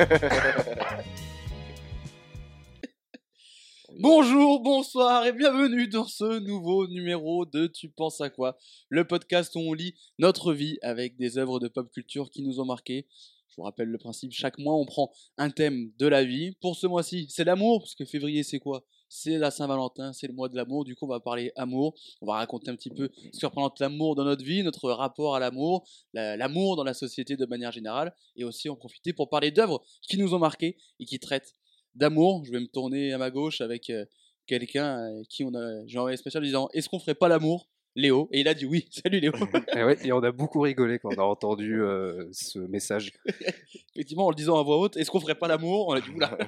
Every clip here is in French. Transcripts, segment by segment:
Bonjour, bonsoir et bienvenue dans ce nouveau numéro de Tu penses à quoi? Le podcast où on lit notre vie avec des œuvres de pop culture qui nous ont marqué. Je vous rappelle le principe, chaque mois on prend un thème de la vie. Pour ce mois-ci, c'est l'amour, parce que février c'est quoi? C'est la Saint-Valentin, c'est le mois de l'amour, du coup on va parler amour. On va raconter un petit peu ce que représente l'amour dans notre vie, notre rapport à l'amour, la- l'amour dans la société de manière générale, et aussi en profiter pour parler d'œuvres qui nous ont marqué et qui traitent d'amour. Je vais me tourner à ma gauche avec euh, quelqu'un euh, qui on a, j'ai envoyé un spécial en disant Est-ce qu'on ferait pas l'amour? Léo. Et il a dit oui. Salut Léo. Et, ouais, et on a beaucoup rigolé quand on a entendu euh, ce message. Effectivement, en le disant à voix haute Est-ce qu'on ferait pas l'amour? On a dit oula.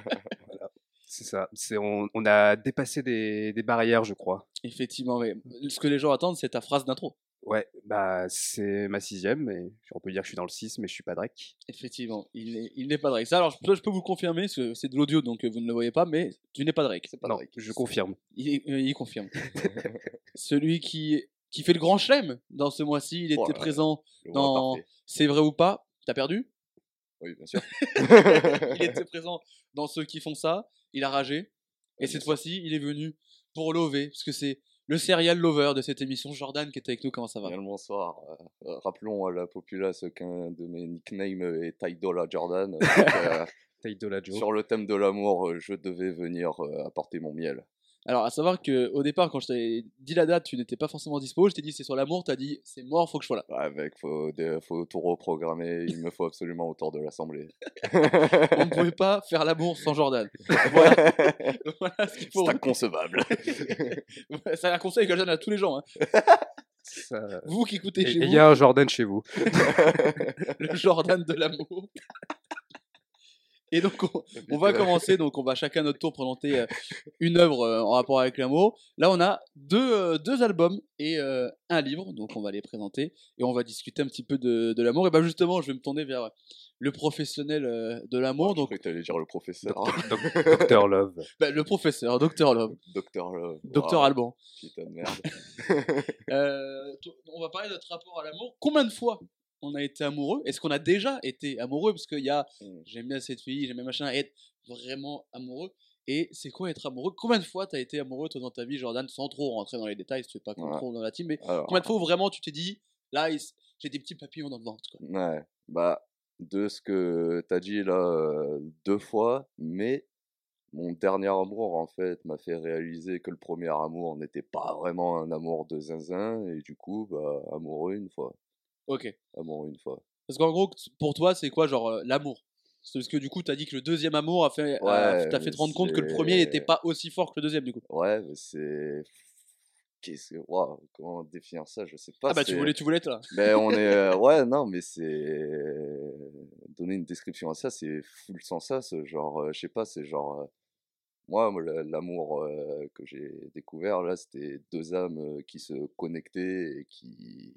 C'est ça. C'est on, on a dépassé des, des barrières, je crois. Effectivement, ouais. Ce que les gens attendent, c'est ta phrase d'intro. Ouais, bah c'est ma sixième, et on peut dire que je suis dans le 6, mais je suis pas Drake. Effectivement, il n'est, il pas Drake. Ça, alors, je peux, je peux vous le confirmer, parce que c'est de l'audio, donc euh, vous ne le voyez pas, mais tu n'es pas Drake. Pas Non, Drake. je confirme. Il, euh, il confirme. Celui qui, qui fait le grand chelem dans ce mois-ci, il était Oh là présent dans. C'est vrai ou pas T'as perdu? Oui, bien sûr. il était présent dans ceux qui font ça, il a ragé, et cette fois-ci, il est venu pour lover, parce que c'est le serial lover de cette émission, Jordan, qui est avec nous, comment ça va? Bien le bonsoir. Euh, euh, rappelons à la populace qu'un de mes nicknames est Taidola Jordan. donc, euh, Taïdola Joe. sur le thème de l'amour, euh, je devais venir euh, apporter mon miel. Alors, à savoir que au départ, quand je t'ai dit la date, tu n'étais pas forcément dispo, je t'ai dit c'est sur l'amour, t'as dit c'est mort, faut que je sois là. Ouais, mec, faut, faut tout reprogrammer. Il me faut absolument autour de l'assemblée. On ne pouvait pas faire l'amour sans Jordan. Voilà, voilà ce qu'il faut. C'est inconcevable. C'est un conseil que je donne à tous les gens. hein. Ça- Vous qui écoutez Et chez et il vous, y a un Jordan chez vous. le Jordan de l'amour. Et donc, on, on va commencer. Donc, on va chacun notre tour présenter euh, une œuvre euh, en rapport avec l'amour. Là, on a deux, euh, deux albums et euh, un livre. Donc, on va les présenter et on va discuter un petit peu de, de l'amour. Et ben justement, je vais me tourner vers le professionnel de l'amour. Donc, croyais que t'allais dire le professeur. Doc- Docteur Love. bah, le professeur, Docteur Love, Docteur Love. Docteur Waouh, Alban. Putain de merde. Euh, on va parler de notre rapport à l'amour. Combien de fois on a été amoureux? Est-ce qu'on a déjà été amoureux? Parce qu'il y a Hmm. j'aime bien cette fille, j'aime bien machin, être vraiment amoureux. Et c'est quoi être amoureux? Combien de fois t'as été amoureux toi dans ta vie, Jordan, sans trop rentrer dans les détails, si tu veux pas qu'on Ouais. trop dans la team, mais Alors, combien de fois vraiment tu t'es dit, là, j'ai des petits papillons dans le ventre quoi? Ouais, bah, de ce que t'as dit là, euh, deux fois, mais mon dernier amour, en fait, m'a fait réaliser que le premier amour n'était pas vraiment un amour de zinzin, et du coup, bah, amoureux une fois. Ok. Amoureux une fois. Parce qu'en gros, pour toi, c'est quoi, genre, euh, l'amour? C'est parce que du coup, t'as dit que le deuxième amour a fait, a- Ouais, t'a fait te rendre compte que le premier n'était pas aussi fort que le deuxième, du coup. Ouais, mais c'est. Qu'est-ce que. Waouh, comment définir ça? Je sais pas. ah bah, tu c'est- voulais, tu voulais être là. Ben, on est. euh, ouais, non, mais c'est. Donner une description à ça, c'est full sans ça. ce Genre, euh, je sais pas, c'est genre. euh, Moi, moi, la- l'amour euh, que j'ai découvert, là, c'était deux âmes euh, qui se connectaient et qui.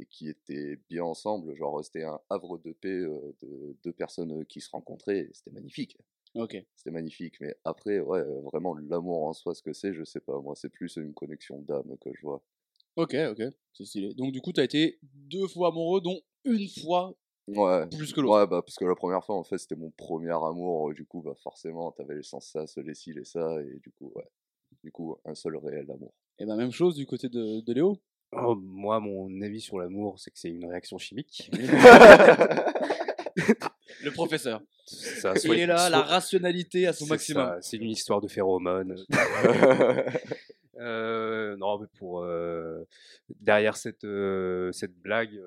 Et qui étaient bien ensemble. Genre, c'était un havre de paix euh, de deux personnes qui se rencontraient. C'était magnifique. Ok. C'était magnifique. Mais après, ouais, vraiment, l'amour en soi, ce que c'est, je sais pas. Moi, c'est plus une connexion d'âme que je vois. Ok, ok. C'est stylé. Donc, du coup, t'as été deux fois amoureux, dont une fois Ouais. plus que l'autre. Ouais, bah, parce que la première fois, en fait, c'était mon premier amour. Du coup, bah, forcément, t'avais les sens ça, les ci, les ça. Et du coup, ouais. Du coup, un seul réel amour. Et ben même chose du côté de, de Léo. Oh, moi, mon avis sur l'amour, c'est que c'est une réaction chimique. Le professeur. Ça, Il est là, la rationalité à son maximum. C'est une histoire de phéromones. Euh, non, mais pour euh, derrière cette euh, cette blague,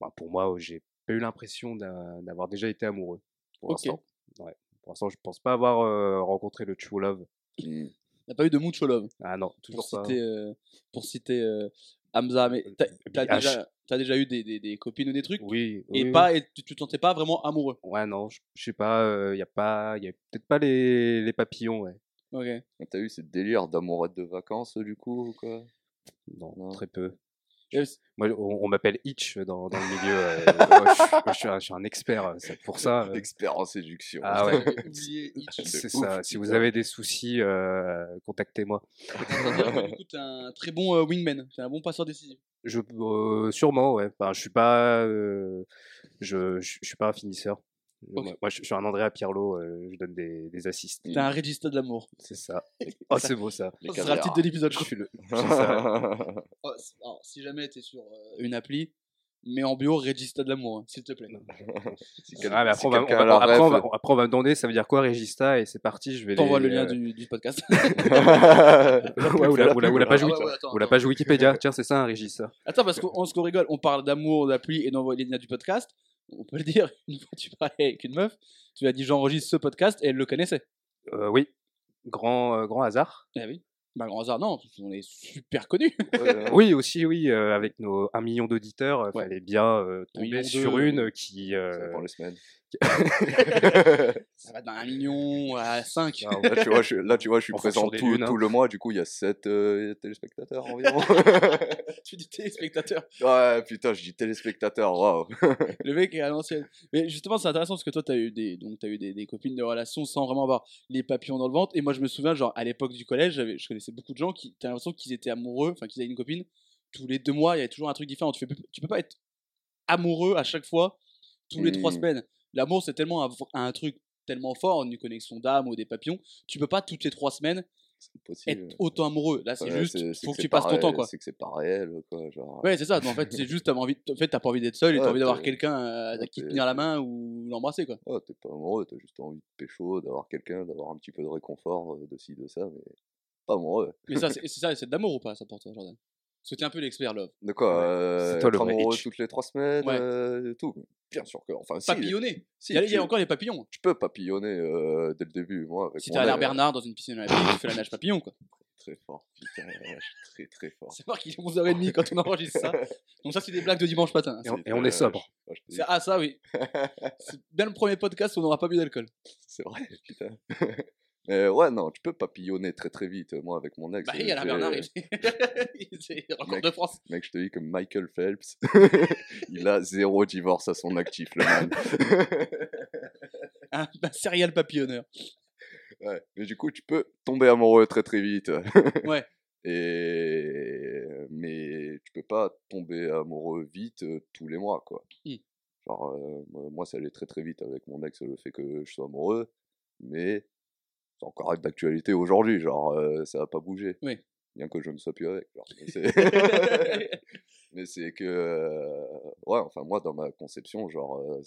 bah, pour moi, j'ai pas eu l'impression d'avoir déjà été amoureux. Pour l'instant, ouais. Pour l'instant, je pense pas avoir rencontré le true love. Hmm. T'as pas eu de mucho love. Ah non, Pour toujours pas. citer, pour citer Hamza, mais t'as t'as H. déjà, t'as déjà eu des, des, des copines ou des trucs? Oui. et oui, pas et tu, tu te sentais pas vraiment amoureux? Ouais, non, je je sais pas. Il y a pas, y a peut-être pas les, les papillons, ouais. Ok. T'as eu ce délire d'amourette de vacances, du coup, ou quoi? Non, Non. très peu. Moi, on, on m'appelle Hitch dans, dans le milieu. euh, moi, je, suis- moi, je suis un, je suis un expert euh, c'est pour ça. euh. Expert en séduction. Ah ouais. C'est ouf, ça. Si vous avez des soucis, euh, contactez-moi. C'est-à-dire que, du coup, t'es un très bon euh, wingman, t'es un bon passeur décisif. Je, euh, sûrement, ouais. Enfin, je suis pas, euh, je, je, je suis pas un finisseur. Moi, moi, je je suis un Andrea Pirlo, euh, je donne des, des assists. T'es un régista de l'amour. C'est ça. Oh, c'est beau ça. Les Ça sera le titre de l'épisode. je suis le. c'est ça. Oh, alors, si jamais t'es sur euh, une appli, mets en bio Regista de l'amour, hein, s'il te plaît. Ah, mais après, on va, on quelqu'un va- a la après, on va, ref, après, on va me demander ça veut dire quoi Regista et c'est parti. Je vais T'envoies les, le lien euh, du, du podcast. ouais, ou, la, ou la- ou la page, Ah ouais, Wiki- ouais, attends, ou la attends. page Wikipédia. Tiens, c'est ça un Regista. Attends, parce qu'on qu'on rigole, on parle d'amour, d'appli et d'envoyer les liens du podcast. On peut le dire, une fois tu parlais avec une meuf, tu lui as dit j'enregistre ce podcast et elle le connaissait. Euh, oui. Grand, euh, grand hasard. Eh oui. Bah, grand hasard, non, qu'on est super connus. Oui, aussi, oui. euh, avec nos 1 million d'auditeurs, il Ouais. fallait bien euh, tomber sur une qui. Ça euh, dépend les semaines. Ça va d'un million à 5. Ah, Là, tu vois, je, là, tu vois, je suis En présent tout, lunes, hein. tout le mois, du coup, il y a 7 téléspectateurs environ. tu dis téléspectateur. ouais, putain, je dis téléspectateurs, waouh. Le mec est à l'ancienne. Mais justement, c'est intéressant parce que toi, tu as eu, des, donc, as eu des, des copines de relations sans vraiment avoir les papillons dans le ventre. Et moi, je me souviens, genre, à l'époque du collège, je connaissais beaucoup de gens qui, t'as l'impression qu'ils étaient amoureux, enfin, qu'ils avaient une copine. Tous les deux mois, il y avait toujours un truc différent. Tu, fais, tu peux pas être amoureux à chaque fois, tous les trois Mm. semaines. L'amour, c'est tellement un, un truc tellement fort, une connexion d'âme ou des papillons. Tu peux pas toutes les trois semaines être autant amoureux. Là, c'est Ouais, juste, faut que tu passes pas ton temps, quoi. C'est que c'est pas réel, quoi. Genre, Ouais, c'est ça. En fait, c'est juste, t'as envie, en fait, t'as pas envie d'être seul et t'as envie d'avoir quelqu'un euh, ouais, qui tenir la main ou l'embrasser, quoi. oh, t'es pas amoureux, t'as juste envie de pécho, d'avoir quelqu'un, d'avoir un petit peu de réconfort euh, de ci, de ça, mais pas amoureux. Mais ça, c'est c'est ça, c'est de l'amour ou pas, ça pour toi, Jordan? Parce que t'es un peu l'expert, love. De quoi Ouais, euh, c'est toi le vrai Hitch. toutes les trois semaines, Ouais. euh, tout. Bien sûr que, enfin, si, Papillonner si, Il y a, il y a tu- encore les papillons. tu peux papillonner euh, dès le début, moi. Avec Si mon t'es à l'air air, Bernard dans une piscine olympique, tu fais la nage papillon, quoi. Très fort, putain, la vache, très très fort. C'est voir qu'il est 11h30 quand on enregistre ça. Donc, ça, c'est des blagues de dimanche matin. Et on, C'est et on est sobre. Ah, je te dis, C'est- Ah, ça, oui. C'est bien le premier podcast où on n'aura pas bu d'alcool. C'est vrai, putain. Mais ouais, non, tu peux papillonner très très vite. Moi, avec mon ex, Bah, euh, il y a la Bernard, il c'est record de France. mec, je te dis comme Michael Phelps, il a zéro divorce à son actif, le man. Un, un serial papillonneur. Ouais. Mais du coup, tu peux tomber amoureux très très vite. Ouais. Et mais tu peux pas tomber amoureux vite euh, tous les mois, quoi. Mm. Genre, euh, moi, ça allait très très vite avec mon ex, le fait que je sois amoureux, mais c'est encore d'actualité aujourd'hui, genre, euh, ça va pas bouger. Oui. Bien que je ne sois plus avec. genre. Mais c'est- que, euh, ouais, enfin, moi, dans ma conception, genre, euh,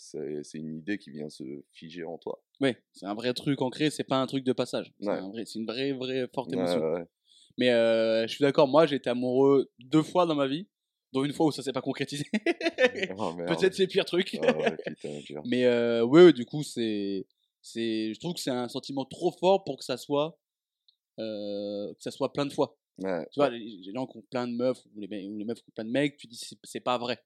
c'est une idée qui vient se figer en toi. Ouais, c'est un vrai truc ancré, c'est pas un truc de passage. C'est Ouais. un une vraie, vraie forte émotion. ouais. Mais euh, je suis d'accord, moi j'ai été amoureux deux fois dans ma vie, dont une fois où ça s'est pas concrétisé. Oh. Peut-être c'est le pire truc. Ouais, putain, dur. Mais euh, ouais, du coup, c'est, c'est, je trouve que c'est un sentiment trop fort pour que ça soit, euh, que ça soit plein de fois. Ouais, Tu vois, les, gens qui ont plein de meufs ou les, me- ou les meufs qui ont plein de mecs, tu dis c'est, c'est pas vrai.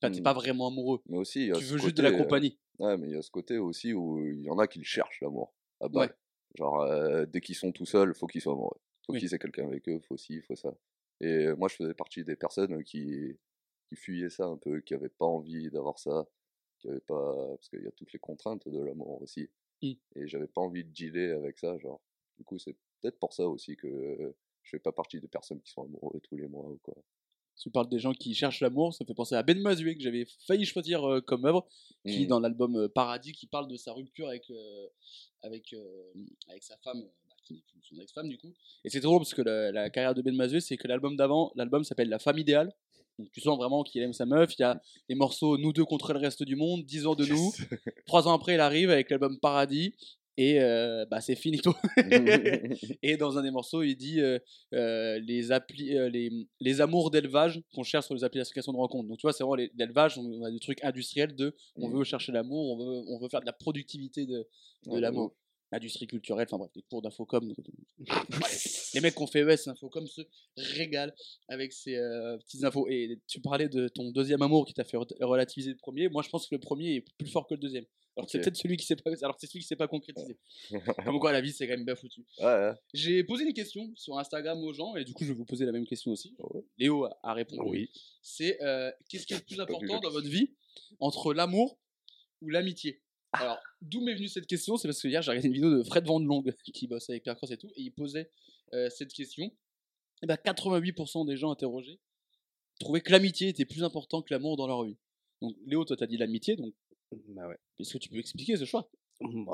Enfin, t'es Mm. pas vraiment amoureux. mais aussi, il y a Tu veux juste de la euh, compagnie. Ouais, mais il y a ce côté aussi où il y en a qui le cherchent, l'amour. Ouais. Genre, euh, dès qu'ils sont tout seuls, faut qu'ils soient amoureux. Faut Oui. qu'ils aient quelqu'un avec eux, faut ci, faut ça. Et moi, je faisais partie des personnes qui, qui fuyaient ça un peu, qui avaient pas envie d'avoir ça, qui avaient pas. Parce qu'il y a toutes les contraintes de l'amour aussi. Mm. Et j'avais pas envie de dealer avec ça, genre. Du coup, c'est peut-être pour ça aussi que euh, je fais pas partie des personnes qui sont amoureux tous les mois ou quoi. Tu parles des gens qui cherchent l'amour, ça me fait penser à Ben Mazué que j'avais failli choisir euh, comme œuvre, qui Mm. dans l'album Paradis, qui parle de sa rupture avec avec avec sa femme, bah, son ex-femme du coup. Et c'est drôle parce que la, la carrière de Ben Mazué, c'est que l'album d'avant, l'album s'appelle La femme idéale. Donc tu sens vraiment qu'il aime sa meuf. Il y a les morceaux Nous deux contre le reste du monde, 10 ans de nous. Trois ans après, il arrive avec l'album Paradis. Et euh, bah, c'est finito. Et dans un des morceaux, il dit euh, euh, les, appli euh, les, les amours d'élevage qu'on cherche sur les applications de rencontre. Donc tu vois, c'est vraiment l'élevage, on a des trucs industriels de on Mm. veut chercher l'amour, on veut, on veut faire de la productivité de, de l'amour. Industrie culturelle, enfin bref, des cours d'infocom. les mecs qui ont fait ES Infocom se régalent avec ces euh, petites infos. Et tu parlais de ton deuxième amour qui t'a fait re- relativiser le premier. Moi, je pense que le premier est plus fort que le deuxième. Alors c'est Ok. peut-être celui qui s'est pas, alors c'est celui qui s'est pas concrétisé. Comme quoi, la vie, c'est quand même bien foutu. Ouais, ouais. J'ai posé une question sur Instagram aux gens et du coup je vais vous poser la même question aussi. Ouais. Léo a- a répondu. Oui. C'est euh, qu'est-ce qui est le plus important dans votre vie entre l'amour ou l'amitié? Alors d'où m'est venue cette question C'est parce que hier j'ai regardé une vidéo de Fred Van Long qui bosse avec Pierre Cross et tout et il posait euh, cette question. Et ben 88% des gens interrogés trouvaient que l'amitié était plus important que l'amour dans leur vie. Donc Léo, toi t'as dit l'amitié, donc Bah ouais. Est-ce que tu peux expliquer ce choix?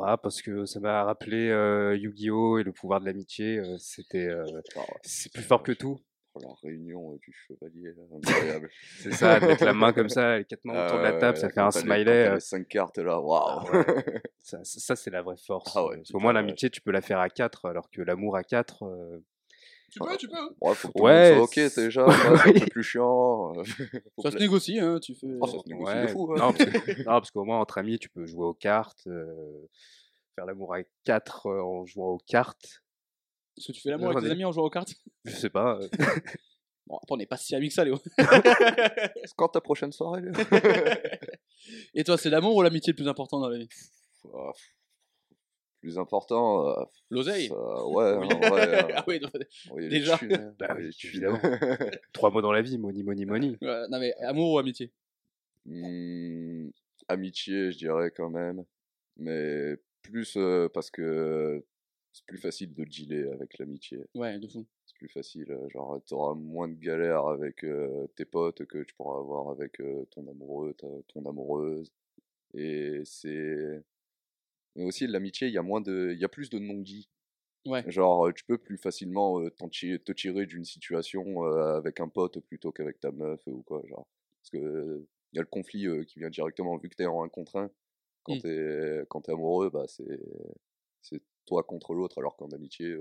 Ah, parce que ça m'a rappelé euh, Yu-Gi-Oh! et le pouvoir de l'amitié. euh, C'était, euh, Ah c'est plus fort que tout. Oh, la réunion euh, du chevalier, là, incroyable. C'est ça, mettre la main comme ça, les quatre mains Ah autour de la table, ouais, ça fait un les- smiley. t'as euh, les cinq cartes là, ah waouh. ça, ça- ça, c'est la vraie force. Ah ouais, euh, Parce qu'au moins, l'amitié, tu peux la faire à quatre, alors que l'amour à quatre. euh, Tu peux, tu peux. hein. Ouais, faut que Ouais, ok c'est- déjà, c'est un peu plus chiant. euh, Ça se négocie, hein, tu fais. Oh, ça se négocie de fou. hein. Non, parce que- non, parce qu'au moins, entre amis, tu peux jouer aux cartes, euh, faire l'amour à quatre euh, en jouant aux cartes. Est-ce que tu fais l'amour avec tes amis en jouant aux cartes Je sais pas. euh, Bon, après, on n'est pas si amis que ça, Léo. C'est quand ta prochaine soirée Léo Et toi, c'est l'amour ou l'amitié le plus important dans la vie? Ah, Plus important, euh, L'oseille ça- ouais, en vrai, euh, Ah oui, non, oui, les Déjà. thunes, hein, Bah oui, évidemment. Trois mots dans la vie, money, money, money. ouais, non, mais amour ou amitié? Hmm, amitié, je dirais quand même. Mais plus euh, parce que c'est plus facile de dealer avec l'amitié. Ouais, de fou. C'est plus facile. euh, Genre, t'auras moins de galères avec euh, tes potes que tu pourras avoir avec euh, ton amoureux, ta- ton amoureuse. Et c'est. Mais aussi, l'amitié, il y a moins de. Il y a plus de non-dits. Ouais. Genre, euh, tu peux plus facilement euh, te tirer d'une situation euh, avec un pote plutôt qu'avec ta meuf ou quoi. Genre. Parce que euh, il y a le conflit euh, qui vient directement, vu que t'es en un contre un. Quand Mm. quand t'es amoureux, bah c'est c'est toi contre l'autre, alors qu'en amitié,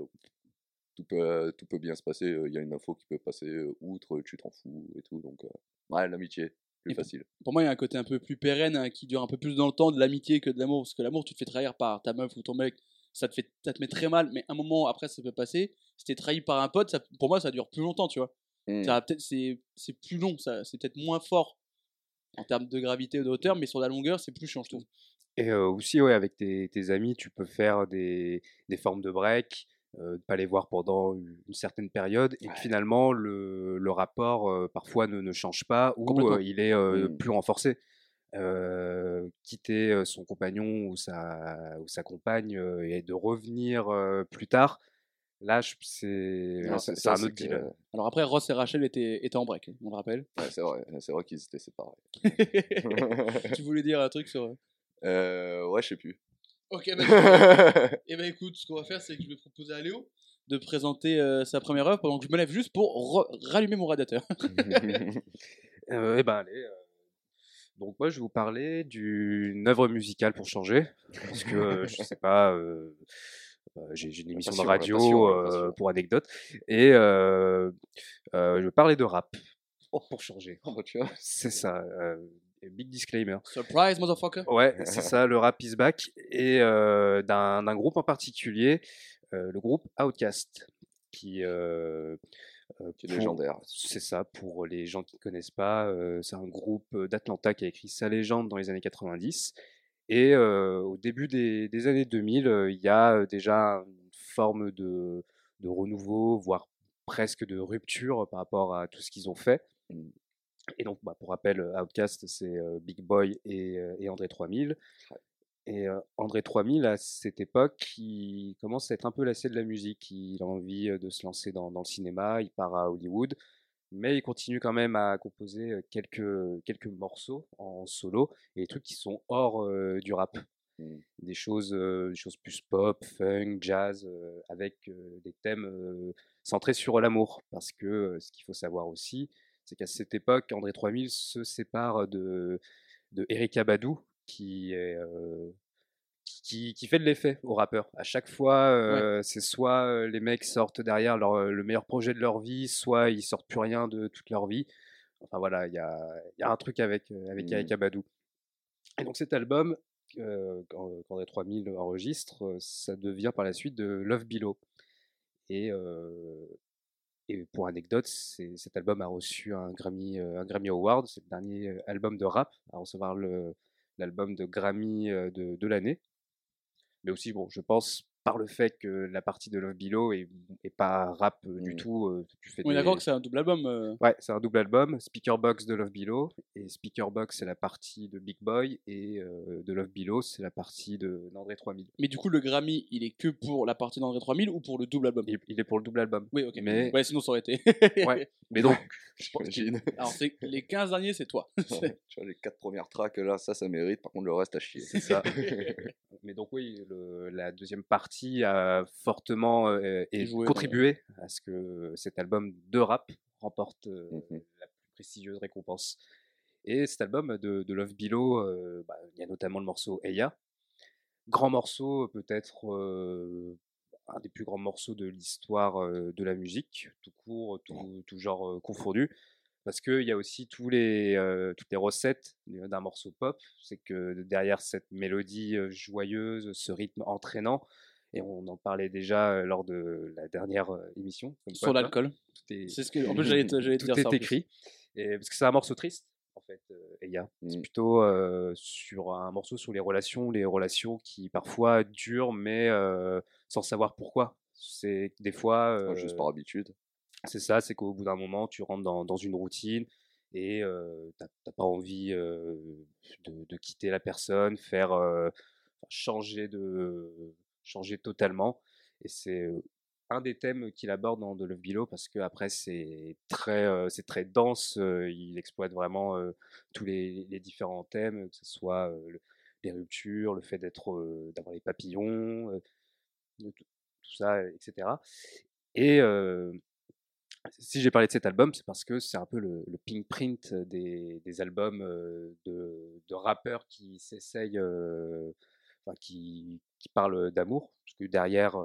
tout peut, tout peut bien se passer. Il y a une info qui peut passer outre, tu t'en fous et tout. Donc, ouais, l'amitié, plus Et facile. Pour moi, il y a un côté un peu plus pérenne hein, qui dure un peu plus dans le temps de l'amitié que de l'amour. Parce que l'amour, tu te fais trahir par ta meuf ou ton mec, ça te, fait, ça te met très mal, mais un moment après, ça peut passer. Si t'es trahi par un pote, ça, pour moi, ça dure plus longtemps, tu vois. Mm. Peut-être- C'est plus long, ça- c'est peut-être moins fort en termes de gravité ou de hauteur, mais sur la longueur, c'est plus chiant, je trouve. Et euh, aussi, ouais, avec tes, tes amis, tu peux faire des, des formes de break, euh, ne pas les voir pendant une certaine période, et Ouais. finalement, le, le rapport euh, parfois ne, ne change pas, ou il est euh, Mm. plus renforcé. Quitter son compagnon ou sa, ou sa compagne et de revenir plus tard, là, c'est un autre deal. que- Alors après, Ross et Rachel étaient, étaient en break, on le rappelle. Ouais, c'est vrai, c'est vrai qu'ils étaient séparés. tu voulais dire un truc sur. Euh, ouais, je sais plus. Ok, bah, Et ben écoute, ce qu'on va faire, c'est que je vais proposer à Léo de présenter euh, sa première œuvre pendant que je me lève juste pour rallumer mon radiateur. Euh, eh ben allez. euh, Donc moi je vais vous parler d'une œuvre musicale pour changer, parce que euh, je sais pas, euh, euh, j'ai une émission de passion, radio passion, la euh, passion. pour anecdote, et euh, euh, je vais parler de rap pour changer. Oh, bah. C'est ça, euh, big disclaimer. Surprise, motherfucker. Ouais, c'est ça, le rap is back, et euh, d'un d'un groupe en particulier, euh, le groupe Outkast, qui euh, euh, Qui est pour- légendaire. c'est ça, pour les gens qui ne connaissent pas, euh, c'est un groupe d'Atlanta qui a écrit sa légende dans les années 90. Et euh, au début des, des années 2000, euh, il y a déjà une forme de, de renouveau, voire presque de rupture par rapport à tout ce qu'ils ont fait. Et donc, bah, pour rappel, euh, Outkast, c'est euh, Big Boy et, euh, et André 3000. Ouais. Et euh, André 3000, à cette époque, il commence à être un peu lassé de la musique. Il a envie euh, de se lancer dans, dans le cinéma, il part à Hollywood, mais il continue quand même à composer euh, quelques, quelques morceaux en solo, et des trucs qui sont hors euh, du rap. Mm. Des choses, euh, des choses plus pop, funk, jazz, euh, avec euh, des thèmes euh, centrés sur l'amour. Parce que euh, ce qu'il faut savoir aussi, c'est qu'à cette époque, André 3000 se sépare de, de Erika Badou, qui est qui, qui fait de l'effet aux rappeurs. À chaque fois, euh, c'est soit euh, les mecs sortent derrière leur, le meilleur projet de leur vie, soit ils sortent plus rien de toute leur vie. Enfin voilà, il y a, il y a un truc avec, avec Mhm. Erika Badou. Et donc cet album, euh, quand, quand les 3000 enregistre, ça devient par la suite de Love Below. Et, et pour anecdote, cet album a reçu un Grammy, euh, un Grammy Award. C'est le dernier euh, album de rap à recevoir l'album de Grammy euh, de, de l'année. Mais aussi, bon, je pense par le fait que la partie de Love Below est, est pas rap euh, du Mmh. tout. euh, tu fais On est des- d'accord que c'est un double album. euh, Ouais, c'est un double album. Speaker Box de Love Below. Et Speaker Box, c'est la partie de Big Boy. Et euh, de Love Below, c'est la partie de d'André 3000. Mais du coup, le Grammy, il est que pour la partie d'André 3000 ou pour le double album? Il, il est pour le double album. Oui, ok. Mais- Ouais, sinon ça aurait été. Ouais. Mais donc, J'imagine. Alors, c'est les 15 derniers, c'est toi. Ouais, tu vois, les quatre premières tracks, là, ça, ça mérite. Par contre, le reste à chier. c'est ça. Mais donc, oui, le- la deuxième partie a fortement euh, et Joué, contribué à ce que cet album de rap remporte euh, Mhm. la plus prestigieuse récompense. Et cet album de, de Love Below, bah, il y a notamment le morceau Eya. Grand morceau, peut-être un des plus grands morceaux de l'histoire de la musique, tout court, tout, tout genre confondu. Parce qu'il y a aussi tous les, euh, toutes les recettes d'un morceau pop. C'est que derrière cette mélodie joyeuse, ce rythme entraînant, et on en parlait déjà lors de la dernière émission. comme Sur l'alcool. tout est- C'est ce que. En plus, j'allais te, tout dire ça. en est écrit. Et, parce que c'est un morceau triste, en fait, euh, Eya. C'est Mm. plutôt euh, sur un morceau sur les relations, les relations qui parfois durent, mais euh, sans savoir pourquoi. C'est des fois, Juste par habitude. c'est ça, c'est qu'au bout d'un moment, tu rentres dans, dans une routine et t'as pas envie de, de quitter la personne, faire changer de changer totalement. Et c'est un des thèmes qu'il aborde dans The Love Below parce que après c'est très c'est très dense. il exploite vraiment tous les, différents thèmes, que ce soit le- les ruptures, le fait d'être d'avoir les papillons, de tout, ça, etc. Et si j'ai parlé de cet album, c'est parce que c'est un peu le, le pink print des, albums de, de rappeurs qui s'essayent, enfin, qui, qui parlent d'amour. Parce que derrière,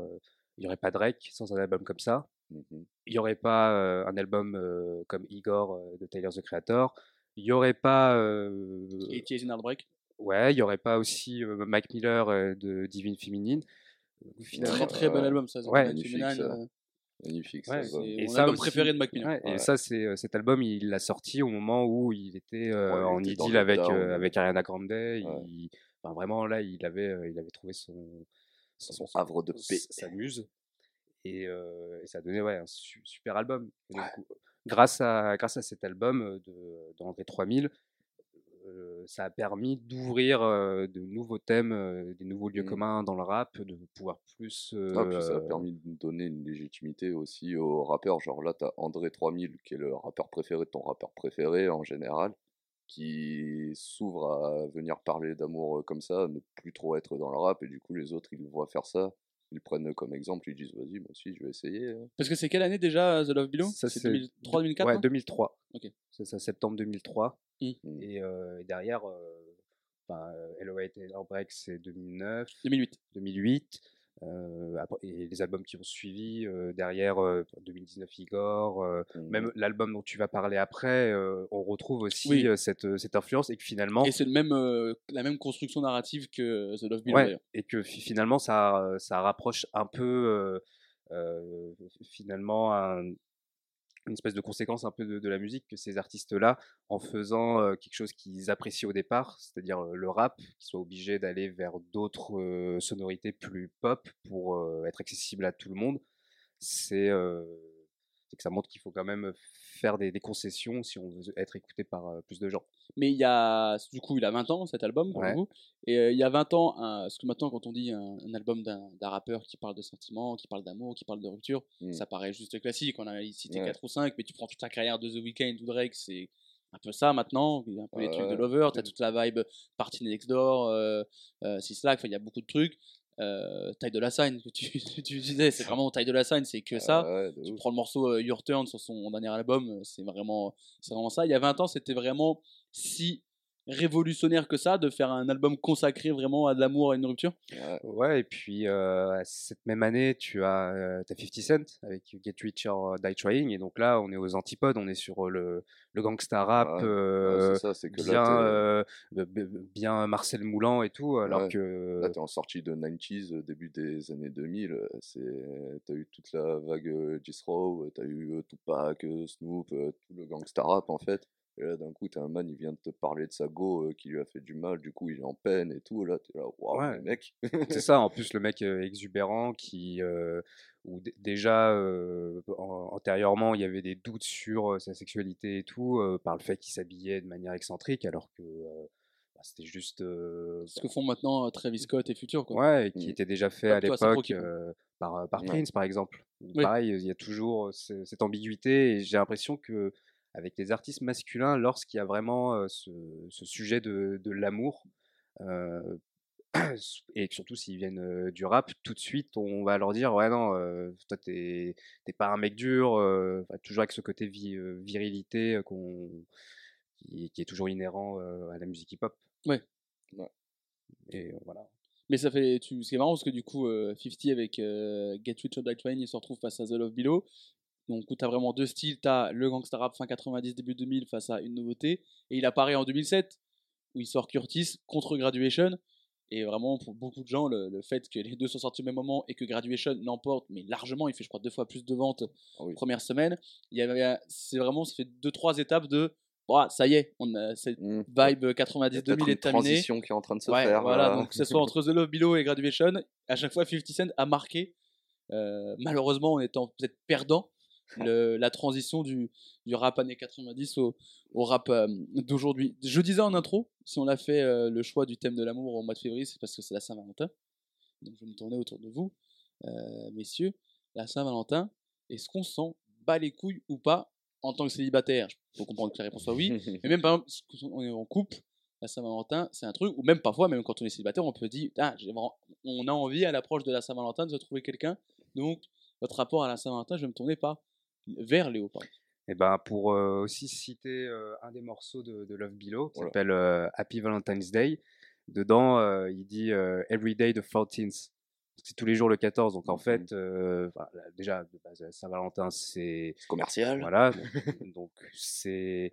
il n'y aurait pas Drake sans un album comme ça. Mhm. Il n'y aurait pas euh, un album euh, comme Igor euh, de Tyler the Creator. Il n'y aurait pas. Et in Heartbreak. ouais, il n'y aurait pas aussi Mac Miller de Divine Feminine. Finalement, Très très bon album, ça. Ouais, magnifique, ça. euh, Magnifique, Ouais, ça. c'est Et mon ça album aussi- préféré de Mac Miller. Ouais. Et ça, c'est cet album, il l'a sorti au moment où il était il en était idylle le avec, avec Ariana Grande. il- enfin, vraiment, là, il avait, il avait trouvé son, Son havre de paix. sa muse. Et, et ça a donné ouais, un su- super album. Et donc, grâce, à, grâce à cet album d'André 3000, euh, ça a permis d'ouvrir euh, de nouveaux thèmes, euh, des nouveaux lieux Mm. communs dans le rap, de pouvoir plus. Ah, puis ça a permis de donner une légitimité aussi aux rappeurs. Genre là, t'as André 3000, qui est le rappeur préféré de ton rappeur préféré en général, qui s'ouvre à venir parler d'amour comme ça, ne plus trop être dans le rap, et du coup, les autres, ils le voient faire ça. Ils le prennent comme exemple, ils disent, vas-y, moi aussi, je vais essayer. hein. Parce que c'est quelle année déjà The Love Below? Ça, C'est c'est 2003-2004 Ouais, 2003. Ok. C'est ça, septembre 2003. Mm. Mm. Et, euh, et derrière, euh, enfin, euh, Hello Hate Heartbreak, c'est 2009, 2008. 2008. Euh, et les albums qui ont suivi euh, derrière, euh, 2019 Igor, euh, Mm. même l'album dont tu vas parler après, on retrouve aussi Oui. cette, cette influence et que finalement, Et c'est le même, la même construction narrative que The Love Below Ouais, et que fi- finalement ça, ça rapproche un peu euh, finalement un- une espèce de conséquence un peu de, la musique que ces artistes-là, en faisant euh, quelque chose qu'ils apprécient au départ, c'est-à-dire euh, le rap, qu'ils soient obligés d'aller vers d'autres euh, sonorités plus pop pour être accessible à tout le monde, c'est que ça montre qu'il faut quand même faire des, concessions si on veut être écouté par plus de gens. Mais il y a, du coup, il a 20 ans cet album pour le Ouais. coup. Et euh, il y a 20 ans, un- parce que maintenant, quand on dit un, un album d'un rappeur qui parle de sentiments, qui parle d'amour, qui parle de rupture, Mm. ça paraît juste classique. On a cité Ouais. 4 ou 5, mais tu prends toute la carrière de The Weeknd ou Drake, c'est un peu ça maintenant. Il y a un peu les trucs de. Lover, t'as toute la vibe Party Next Door, euh, euh, il y a beaucoup de trucs. Euh, taille de la sign, que tu, tu disais, c'est vraiment taille de la sign, c'est que ça. Ouais, Tu ouf. prends le morceau euh, Your Turn sur son dernier album, euh, c'est vraiment, c'est vraiment ça. Il y a 20 ans, c'était vraiment si révolutionnaire que ça de faire un album consacré vraiment à de l'amour et à une rupture? Ouais. Ouais, et puis euh, cette même année, tu as, euh, t'as 50 Cent avec Get Rich or Die Trying, et donc là, on est aux antipodes, on est sur euh, le, le gangsta rap, Ouais, euh, Ouais, c'est ça, c'est que bien, là, euh, Marcel Moulan et tout, alors Ouais. que. t'es là, t'es en sortie de 90s, euh, début des années 2000. euh, c'est- T'as eu toute la vague euh, Jizz Row, euh, t'as eu euh, Tupac, euh, Snoop, euh, tout le gangsta rap en fait. Et là, d'un coup, t'as un man, il vient de te parler de sa go euh, qui lui a fait du mal, du coup, il est en peine et tout. Là, t'es là, waouh, Ouais. mec. C'est ça, en plus le mec euh, exubérant qui, euh, où d- déjà euh, an- antérieurement il y avait des doutes sur euh, sa sexualité et tout, euh, par le fait qu'il s'habillait de manière excentrique alors que euh, bah, c'était juste... euh, Ce que font maintenant euh, Travis Scott et Future, quoi. Ouais, et qui Mm. était déjà fait Pas à toi, l'époque euh, par, par Ouais. Prince par exemple. Oui. Pareil, il y a toujours ce- cette ambiguïté et j'ai l'impression que avec les artistes masculins, lorsqu'il y a vraiment ce, ce sujet de, de l'amour, et surtout s'ils viennent du rap, tout de suite on va leur dire ouais non, toi t'es pas un mec dur, toujours avec ce côté vi- virilité qu'on qui, qui est toujours inhérent à la musique hip-hop. Ouais. Ouais. Et voilà. Mais ça fait. Tu... Ce qui est marrant, parce que du coup, euh, 50 avec euh, Get Rich or Die Trying, il se retrouve face à The Love Below. Donc, tu as vraiment deux styles. Tu as le gangsta rap fin 90, début 2000 face à une nouveauté. Et il apparaît en 2007, où il sort Curtis contre Graduation. Et vraiment, pour beaucoup de gens, le, le fait que les deux sont sortis au même moment et que Graduation l'emporte, mais largement, il fait, je crois, deux fois plus de ventes oui. première semaine. Il y avait, c'est vraiment, ça fait deux, trois étapes de. Ouah, ça y est, on a cette Mm. vibe Il y a 90-2000 peut-être est terminée. transition qui est en train de se Ouais, faire. voilà, là. donc que ce soit entre The Love Below et Graduation, à chaque fois 50 Cent a marqué, euh, malheureusement en étant peut-être perdant, le- la transition du, du rap années 90 au, au rap euh, d'aujourd'hui. Je disais en intro, si on a fait euh, le choix du thème de l'amour au mois de février, c'est parce que c'est la Saint-Valentin. Donc je vais me tourner autour de vous, euh, messieurs. La Saint-Valentin, est-ce qu'on s'en bat les couilles ou pas en tant que célibataire? Je peux comprendre que la réponse soit oui. Mais même par exemple, si on est en couple, la Saint-Valentin, c'est un truc, ou même parfois, même quand on est célibataire, on peut dire, ah, on a envie à l'approche de la Saint-Valentin de se trouver quelqu'un. Donc, votre rapport à la Saint-Valentin, je vais me tourner pas vers Léo. pardon. Et ben pour euh, aussi citer euh, un des morceaux de, de Love Below qui s'appelle euh, Happy Valentine's Day. Dedans, il dit Every day the 14th. C'est tous les jours le 14. Donc en Mhm. fait, déjà, Saint-Valentin, c'est commercial. voilà, donc- c'est-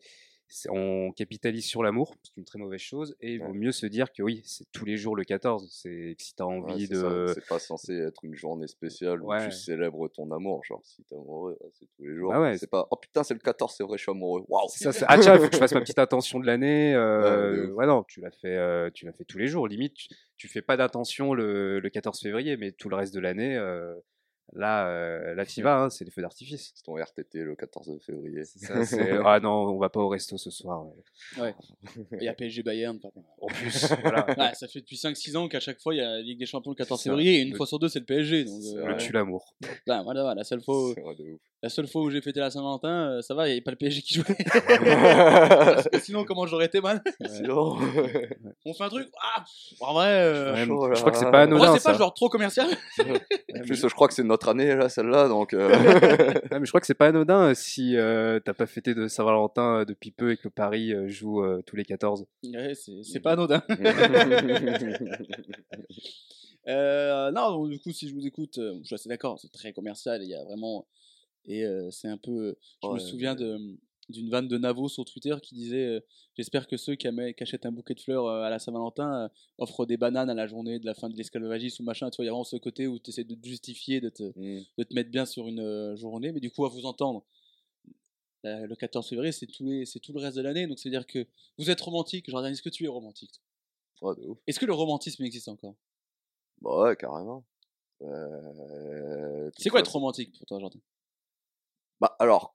on capitalise sur l'amour, c'est une très mauvaise chose, et il vaut Ouais. mieux se dire que oui, c'est tous les jours le 14, c'est que si tu as Ouais, envie de... C'est pas censé être une journée spéciale où Ouais. tu célèbres ton amour. Genre, si t'es amoureux, c'est tous les jours. Ouais, c'est pas, oh putain, c'est le 14, c'est vrai, je suis amoureux. Waouh! Ah tiens, il faut que je fasse ma petite intention de l'année. euh, ouais, non, tu l'as fait, euh, tu l'as fait tous les jours. Limite, tu, tu fais pas d'intention le, le 14 février, mais tout le reste de l'année, euh, là, euh, là, t'y vas, hein, c'est des feux d'artifice. C'est ton RTT le 14 février. C'est ça, c'est ah non, on va pas au resto ce soir. ouais. Il y a PSG Bayern. pardon. En plus, voilà, Ouais, ça fait depuis 5-6 ans qu'à chaque fois, il y a la Ligue des Champions le 14 C'est ça. février, et une Le- fois sur deux, c'est le PSG. Donc, euh, le Ouais. tue l'amour. ben, voilà, voilà, la seule fois, où- la seule fois où j'ai fêté la Saint-Valentin, euh, ça va, il n'y avait pas le PSG qui jouait. Parce que sinon, comment j'aurais été mal Sinon, On fait un truc? Ah, En vrai, euh, chaud, je crois que c'est pas moi, anodin. c'est pas genre trop commercial. en plus, je crois que c'est notre année, là, celle-là, donc. euh, mais je crois que c'est pas anodin euh, si euh, t'as pas fêté de Saint-Valentin euh, depuis peu et que Paris joue euh, tous les 14. Ouais, c'est pas anodin. Euh, non, donc, du coup, si je vous écoute, je suis assez d'accord, c'est très commercial. Il y a vraiment. Et euh, c'est un peu. Je me souviens de d'une vanne de Navo sur Twitter qui disait euh, J'espère que ceux qui, achètent un bouquet de fleurs euh, à la Saint-Valentin euh, offrent des bananes à la journée de la fin de l'esclavagisme ou machin. Tu vois, il y a vraiment ce côté où tu essaies de te justifier, de te, Mm. de te mettre bien sur une journée. Mais du coup, à vous entendre, le 14 février, c'est tout, les- tout le reste de l'année. Donc, c'est-à-dire que vous êtes romantique. Jordan, est-ce que tu es romantique ouf. Est-ce que le romantisme existe encore? Bah ouais, carrément. C'est quoi être romantique pour toi, Jordan? Bah alors.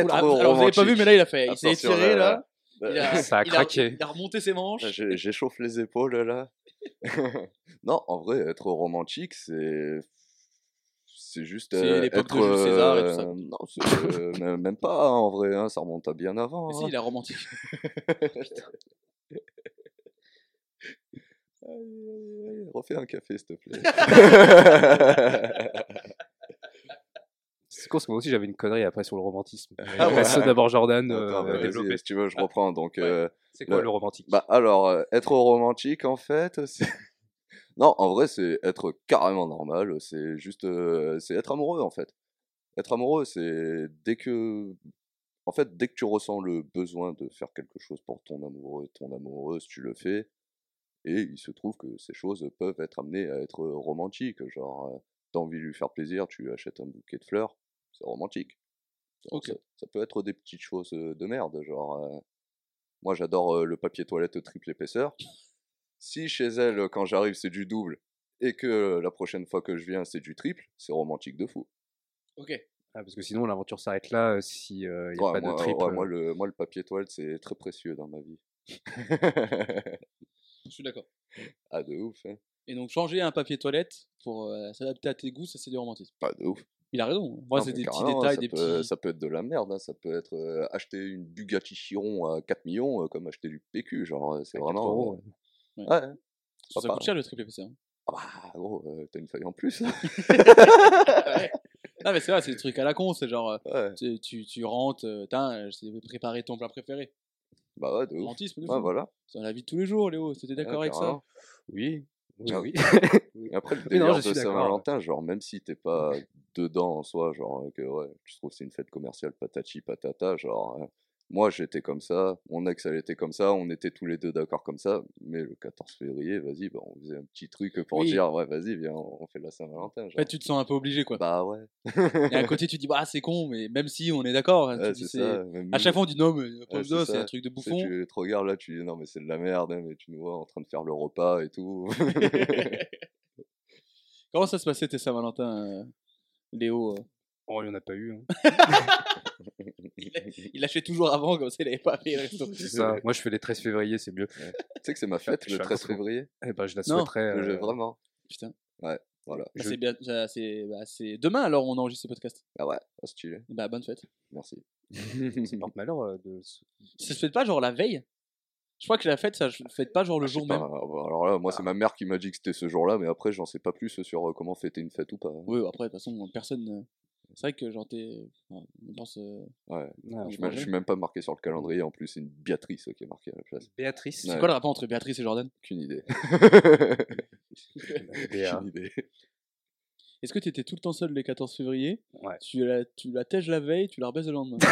Être Alors, vous avez pas vu, mais là, il a fait. Il s'est étiré, là. là. Il a, Ça a il craqué. il a remonté ses manches. J'échauffe les épaules là. non, en vrai, être romantique, c'est. C'est juste euh, de être. Jules César et tout ça. euh, Non, euh, même- pas hein, en vrai, hein, ça remonte à bien avant. Mais hein. si, il est romantique. Refais un café, s'il te plaît. C'est con parce que moi aussi j'avais une connerie après sur le romantisme. Ah ouais. D'abord Jordan Attends, euh, développer. si tu veux, je reprends. Donc, euh, C'est quoi le- le romantique? Bah alors, euh, être romantique en fait, c'est... Non, en vrai, c'est être carrément normal, c'est juste... c'est être amoureux en fait. Être amoureux, c'est dès que... En fait, dès que tu ressens le besoin de faire quelque chose pour ton amoureux, ton amoureuse, tu le fais. Et il se trouve que ces choses peuvent être amenées à être romantiques. Genre, t'as envie de lui faire plaisir, tu lui achètes un bouquet de fleurs, c'est romantique. Ça, ça peut être des petites choses de merde, genre. euh, moi, j'adore euh, le papier toilette triple épaisseur. Si chez elle, quand j'arrive, c'est du double et que la prochaine fois que je viens, c'est du triple, c'est romantique de fou. Ok. Ah, parce que sinon, l'aventure s'arrête là euh, si il n'y a Ouais, pas moi, de trip. ouais, euh. moi, le, moi, le papier toilette, c'est très précieux dans ma vie. Je suis d'accord. ah, de ouf, hein. Et donc changer un papier toilette pour s'adapter à tes goûts, ça c'est du romantisme. Pas de ouf. Il a raison. Moi, c'est des petits détails, ça des peut, petits. Ça peut être de la merde, hein, ça peut être euh, acheter une Bugatti Chiron à 4 millions euh, comme acheter du PQ, genre euh, c'est À 4 vraiment... euros, ouais. ouais. Ça coûte cher le triple épaisseur. Ah bah, gros, euh, t'as une feuille en plus. hein. Ouais. Non, mais c'est vrai, c'est des trucs à la con. C'est genre, tu, tu, tu rentres, c'est préparer ton plat préféré. Bah ouais, de ouf. Romantisme, de fou. voilà. C'est dans la vie de tous les jours, Léo. C'était Ouais, d'accord avec ça. Oui. Oui, Ah oui. Après, le non, délire je de. Saint-Valentin, genre, même si t'es pas dedans en soi, genre, que ouais, tu trouves que c'est une fête commerciale patati patata, genre, euh, moi j'étais comme ça, mon ex elle était comme ça, on était tous les deux d'accord comme ça, mais le 14 février, vas-y, bah, on faisait un petit truc pour Oui. dire, ouais, vas-y, viens, on fait la Saint-Valentin. Fait, tu te sens un peu obligé, quoi. Bah ouais. Et à côté, tu dis, bah, c'est con, mais même si on est d'accord, hein, Ouais, même à chaque fois, on dit non, mais Ouais, c'est un truc de tu sais, bouffon. Tu te regardes là, tu dis non, mais c'est de la merde, hein, mais tu nous vois en train de faire le repas et tout. Comment ça se passait tes Saint-Valentin, euh, Léo euh? Oh, il n'y en a pas eu. hein. il, il achetait toujours avant, comme ça, il avait pas payé le resto. C'est ça. Moi, je fais les 13 février, c'est mieux. tu sais que c'est ma fête je le suis 13 accro. février? Eh ben, je la Non, souhaiterais. euh, Vraiment. Putain. Voilà. Bah, je- C'est bien, c'est bah, c'est demain alors on enregistre ce podcast. Ah ouais, ah, stylé. Bah bonne fête. Merci. Ça porte malheur euh, de. se- Ça se fait pas genre la veille? Je crois que la fête, ça se fait pas genre le sais jour même. euh, Alors là, moi, c'est ma mère qui m'a dit que c'était ce jour-là, mais après, j'en sais pas plus sur euh, comment fêter une fête ou pas. Oui, après, de toute façon, personne. C'est vrai que genre t'es. on pense. euh, Ouais. Ah, Je suis je suis même pas marqué sur le calendrier. En plus, c'est une Béatrice qui est marquée à la place. Béatrice. C'est Ouais. quoi le rapport entre Béatrice et Jordan? Aucune idée. Béa. Aucune idée. Est-ce que t'étais tout le temps seul les 14 février? Ouais. Tu la, tu la tèges la veille, tu la rebaises le lendemain.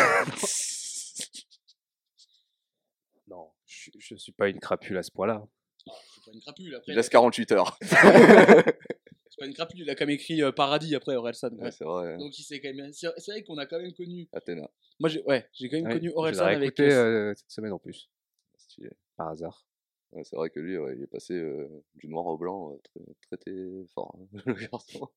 Non, je, je suis pas une crapule à ce point-là. c'est pas une crapule après. Il laisse 48 heures. C'est pas une crapule, il a quand même écrit euh, Paradis après Orelsan. Ouais, c'est vrai. hein. Donc il s'est quand même. C'est c'est vrai qu'on a quand même connu. Athéna. Moi j'ai ouais, j'ai quand même Ouais, connu je Orelsan avec. écouté euh, cette semaine en plus, Stylé. par hasard. Ouais, c'est vrai que lui, ouais, il est passé euh, du noir au blanc, euh, très, très fort, hein, le garçon.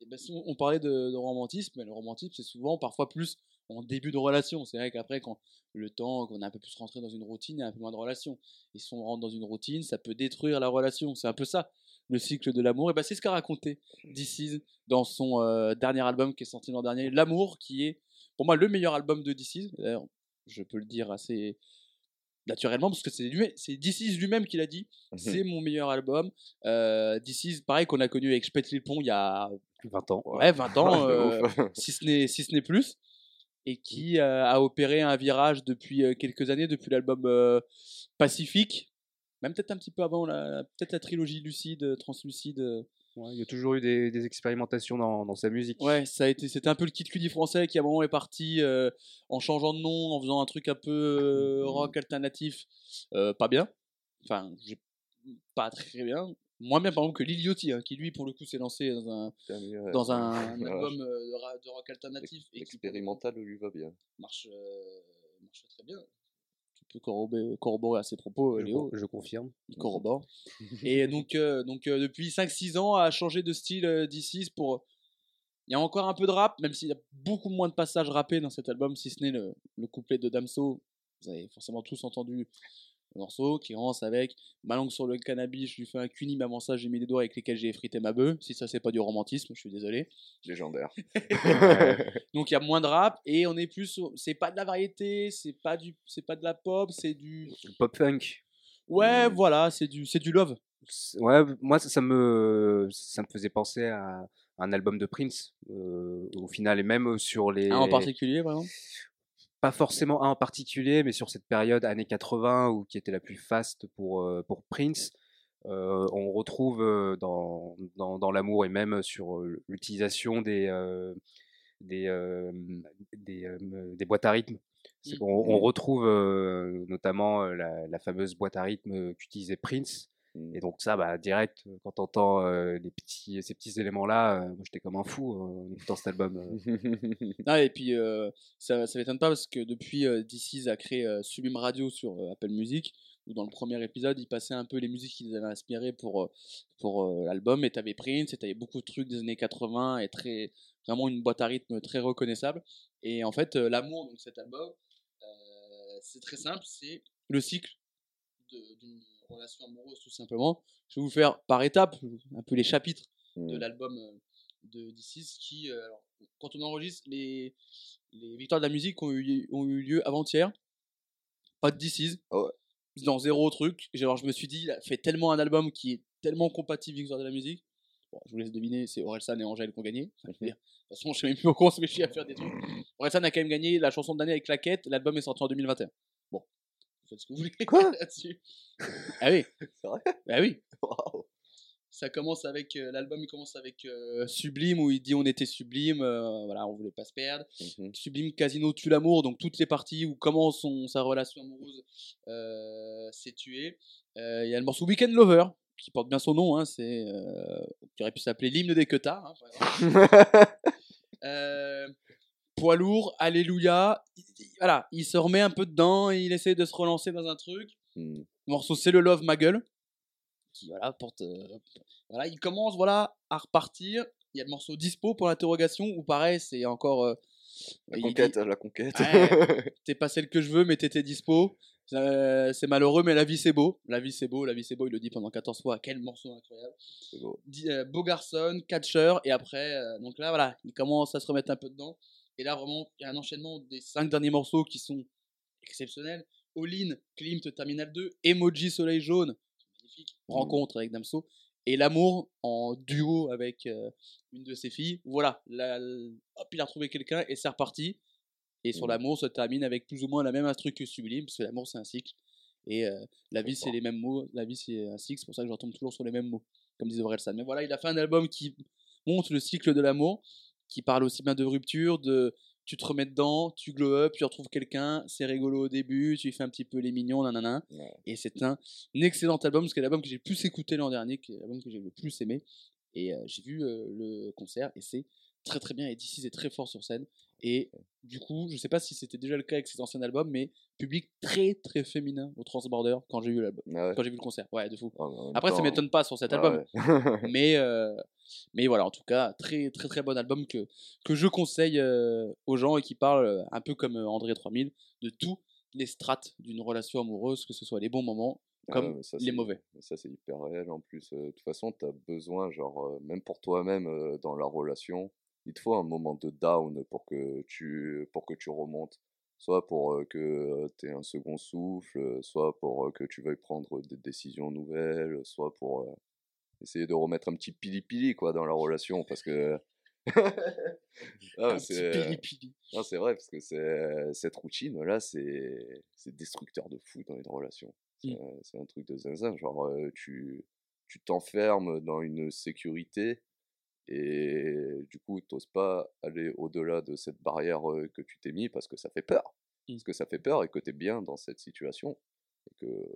Et ben, si on on parlait de, de romantisme, mais le romantisme c'est souvent parfois plus en début de relation. C'est vrai qu'après, quand le temps, qu'on est un peu plus rentré dans une routine, il y a un peu moins de relation. Et si on rentre dans une routine, ça peut détruire la relation. C'est un peu ça, le cycle de l'amour. Et ben, c'est ce qu'a raconté DC's dans son euh, dernier album qui est sorti l'an dernier, L'amour, qui est pour moi le meilleur album de DC's. D'ailleurs, je peux le dire assez naturellement parce que c'est lui, c'est DC's lui-même qui l'a dit. C'est mon meilleur album. Euh, DC's, pareil qu'on a connu avec Spetty Pont il y a 20 ans. ouais, 20 ans, euh, si ce n'est si ce n'est plus, et qui euh, a opéré un virage depuis quelques années, depuis l'album Pacifique, même peut-être un petit peu avant, la, peut-être la trilogie Lucide, euh, Translucide. euh. Ouais, il y a toujours eu des, des expérimentations dans, dans sa musique. Ouais, ça a été, c'était un peu le kit cudi français qui à un moment est parti euh, en changeant de nom, en faisant un truc un peu euh, rock alternatif, euh, pas bien. Enfin, pas très bien. Moins bien par exemple que Lil Yachty, hein, qui lui pour le coup s'est lancé dans un, dans un album de, rock alternatif et qui L'expérimental lui va bien. marche, marche très bien. Peux corroborer, corroborer à ses propos, euh, Je, Léo. je confirme. Il corrobore. et donc, euh, donc euh, depuis 5-6 ans, a changé de style euh, D6 pour. Il y a encore un peu de rap, même s'il y a beaucoup moins de passages rappés dans cet album, si ce n'est le, le couplet de Damso. Vous avez forcément tous entendu le morceau qui commence avec Ma langue sur le cannabis, je lui fais un cuni, mais avant ça, j'ai mis des doigts avec lesquels j'ai effrité ma bœuf. Si ça, c'est pas du romantisme, je suis désolé. Légendaire. Donc il y a moins de rap et on est plus. sur- C'est pas de la variété, c'est pas, du, c'est pas de la pop, c'est du. Pop funk. Ouais, Mm. voilà, c'est du, c'est du love. C'est- Ouais, moi ça, ça me ça me faisait penser à un album de Prince euh, au final et même sur les Un en particulier, vraiment? Pas forcément un en particulier mais sur cette période années 80 où qui était la plus faste pour euh, pour Prince euh, on retrouve euh, dans, dans, dans l'amour et même sur l'utilisation des euh, des euh, des, des boîtes à rythme Mm. qu'on- on, retrouve euh, notamment la, la fameuse boîte à rythme qu'utilisait Prince Mmh. Et donc ça, bah, direct, euh, quand t'entends euh, ces petits éléments-là, euh, moi j'étais comme un fou euh, en écoutant cet album. euh. Ah, et puis, ça, ça m'étonne pas parce que depuis, DC's a créé Sublime Radio sur Apple Music, où dans le premier épisode, il passait un peu les musiques qu'ils avaient inspirées pour, pour l'album. Et t'avais Prince, et t'avais beaucoup de trucs des années 80, et très, vraiment une boîte à rythme très reconnaissable. Et en fait, L'amour, donc cet album, c'est très simple, c'est le cycle d'une relation amoureuse, tout simplement. Je vais vous faire par étapes, un peu les chapitres de Mmh. l'album euh, de D6 qui, euh, alors, quand on enregistre, les, les victoires de la musique ont eu, ont eu lieu avant-hier. Pas de D6. Ah ouais. Dans zéro truc. Alors je me suis dit, il a fait tellement un album qui est tellement compatible victoire de la musique. Bon, je vous laisse deviner, c'est Orelsan et Angèle qui ont gagné. Enfin, je veux dire, de toute façon, je sais même plus pourquoi on se réfléchit à faire des trucs. Orelsan a quand même gagné la chanson de l'année avec Claquette. L'album est sorti en 2021. Faites ce que vous voulez Quoi? là-dessus. Ah oui, C'est vrai? Bah oui. Ça commence avec euh, l'album, il commence avec euh, Sublime où il dit on était sublime, euh, voilà, on voulait pas se perdre. Mhm. Sublime Casino tue l'amour, donc toutes les parties où comment son, sa relation amoureuse euh, s'est tuée. Il y a le morceau Weekend Lover qui porte bien son nom, hein, c'est qui aurait pu s'appeler l'hymne des queutards. Hein, poids lourd, Alléluia. Il- il- Voilà, il se remet un peu dedans, il essaie de se relancer dans un truc. Mmh. Le morceau c'est le Love Ma Gueule qui voilà porte euh, voilà il commence voilà à repartir il y a le morceau dispo pour l'interrogation où pareil c'est encore euh, La conquête, dit, la conquête. T'es pas celle que je veux mais t'étais dispo Euh, c'est malheureux mais la vie c'est beau la vie c'est beau la vie c'est beau il le dit pendant 14 fois quel morceau incroyable beau. Euh, beau garçon catcheur et après euh, donc là voilà il commence à se remettre un peu dedans et là vraiment il y a un enchaînement des cinq derniers morceaux qui sont exceptionnels All In, Klimt Terminal 2, Emoji Soleil Jaune, magnifique, Mhm. rencontre avec Damso, et L'amour en duo avec euh, une de ses filles. Voilà, la- hop, il a retrouvé quelqu'un et c'est reparti. Et sur Mhm. l'amour se termine avec plus ou moins la même instru que Sublime, parce que l'amour c'est un cycle. Et euh, la vie c'est les mêmes mots, la vie c'est un cycle, c'est pour ça que je retombe toujours sur les mêmes mots, comme disait Orelsan. Mais voilà, il a fait un album qui montre le cycle de l'amour, qui parle aussi bien de rupture, de tu te remets dedans, tu glow up, tu retrouves quelqu'un, c'est rigolo au début, tu lui fais un petit peu les mignons, nanana. Ouais. Et c'est un, excellent album, c'est l'album que j'ai le plus écouté l'an dernier, l'album que j'ai le plus aimé. Et euh, j'ai vu euh, le concert et c'est très très bien. Et DC est très fort sur scène. Et du coup, je sais pas si c'était déjà le cas avec ses anciens albums, mais public très très féminin au Transborder quand j'ai vu l'album, Ah ouais. quand j'ai vu le concert. Ouais, de fou. Même Après, ça temps, m'étonne pas sur cet ah album, ouais. mais euh, mais voilà, en tout cas, très très très bon album que que je conseille euh, aux gens et qui parle euh, un peu comme André 3000 de tous les strates d'une relation amoureuse, que ce soit les bons moments Ah comme ça, les mauvais. Ça, c'est hyper réel en plus. De toute façon, tu as besoin, genre, même pour toi-même euh, dans la relation, il te faut un moment de down pour que tu, pour que tu remontes. Soit pour que tu aies un second souffle, soit pour que tu veuilles prendre des décisions nouvelles, soit pour essayer de remettre un petit pili-pili quoi, dans la relation. Parce que. Ah, Un petit c'est- c'est vrai, parce que c'est, cette routine-là, c'est, c'est destructeur de fou dans une relation. C'est, Mm. un- c'est un truc de zinzin. Genre, tu, tu t'enfermes dans une sécurité et du coup, t'oses pas aller au-delà de cette barrière que tu t'es mis parce que ça fait peur. Mm. Parce que ça fait peur et que t'es bien dans cette situation et que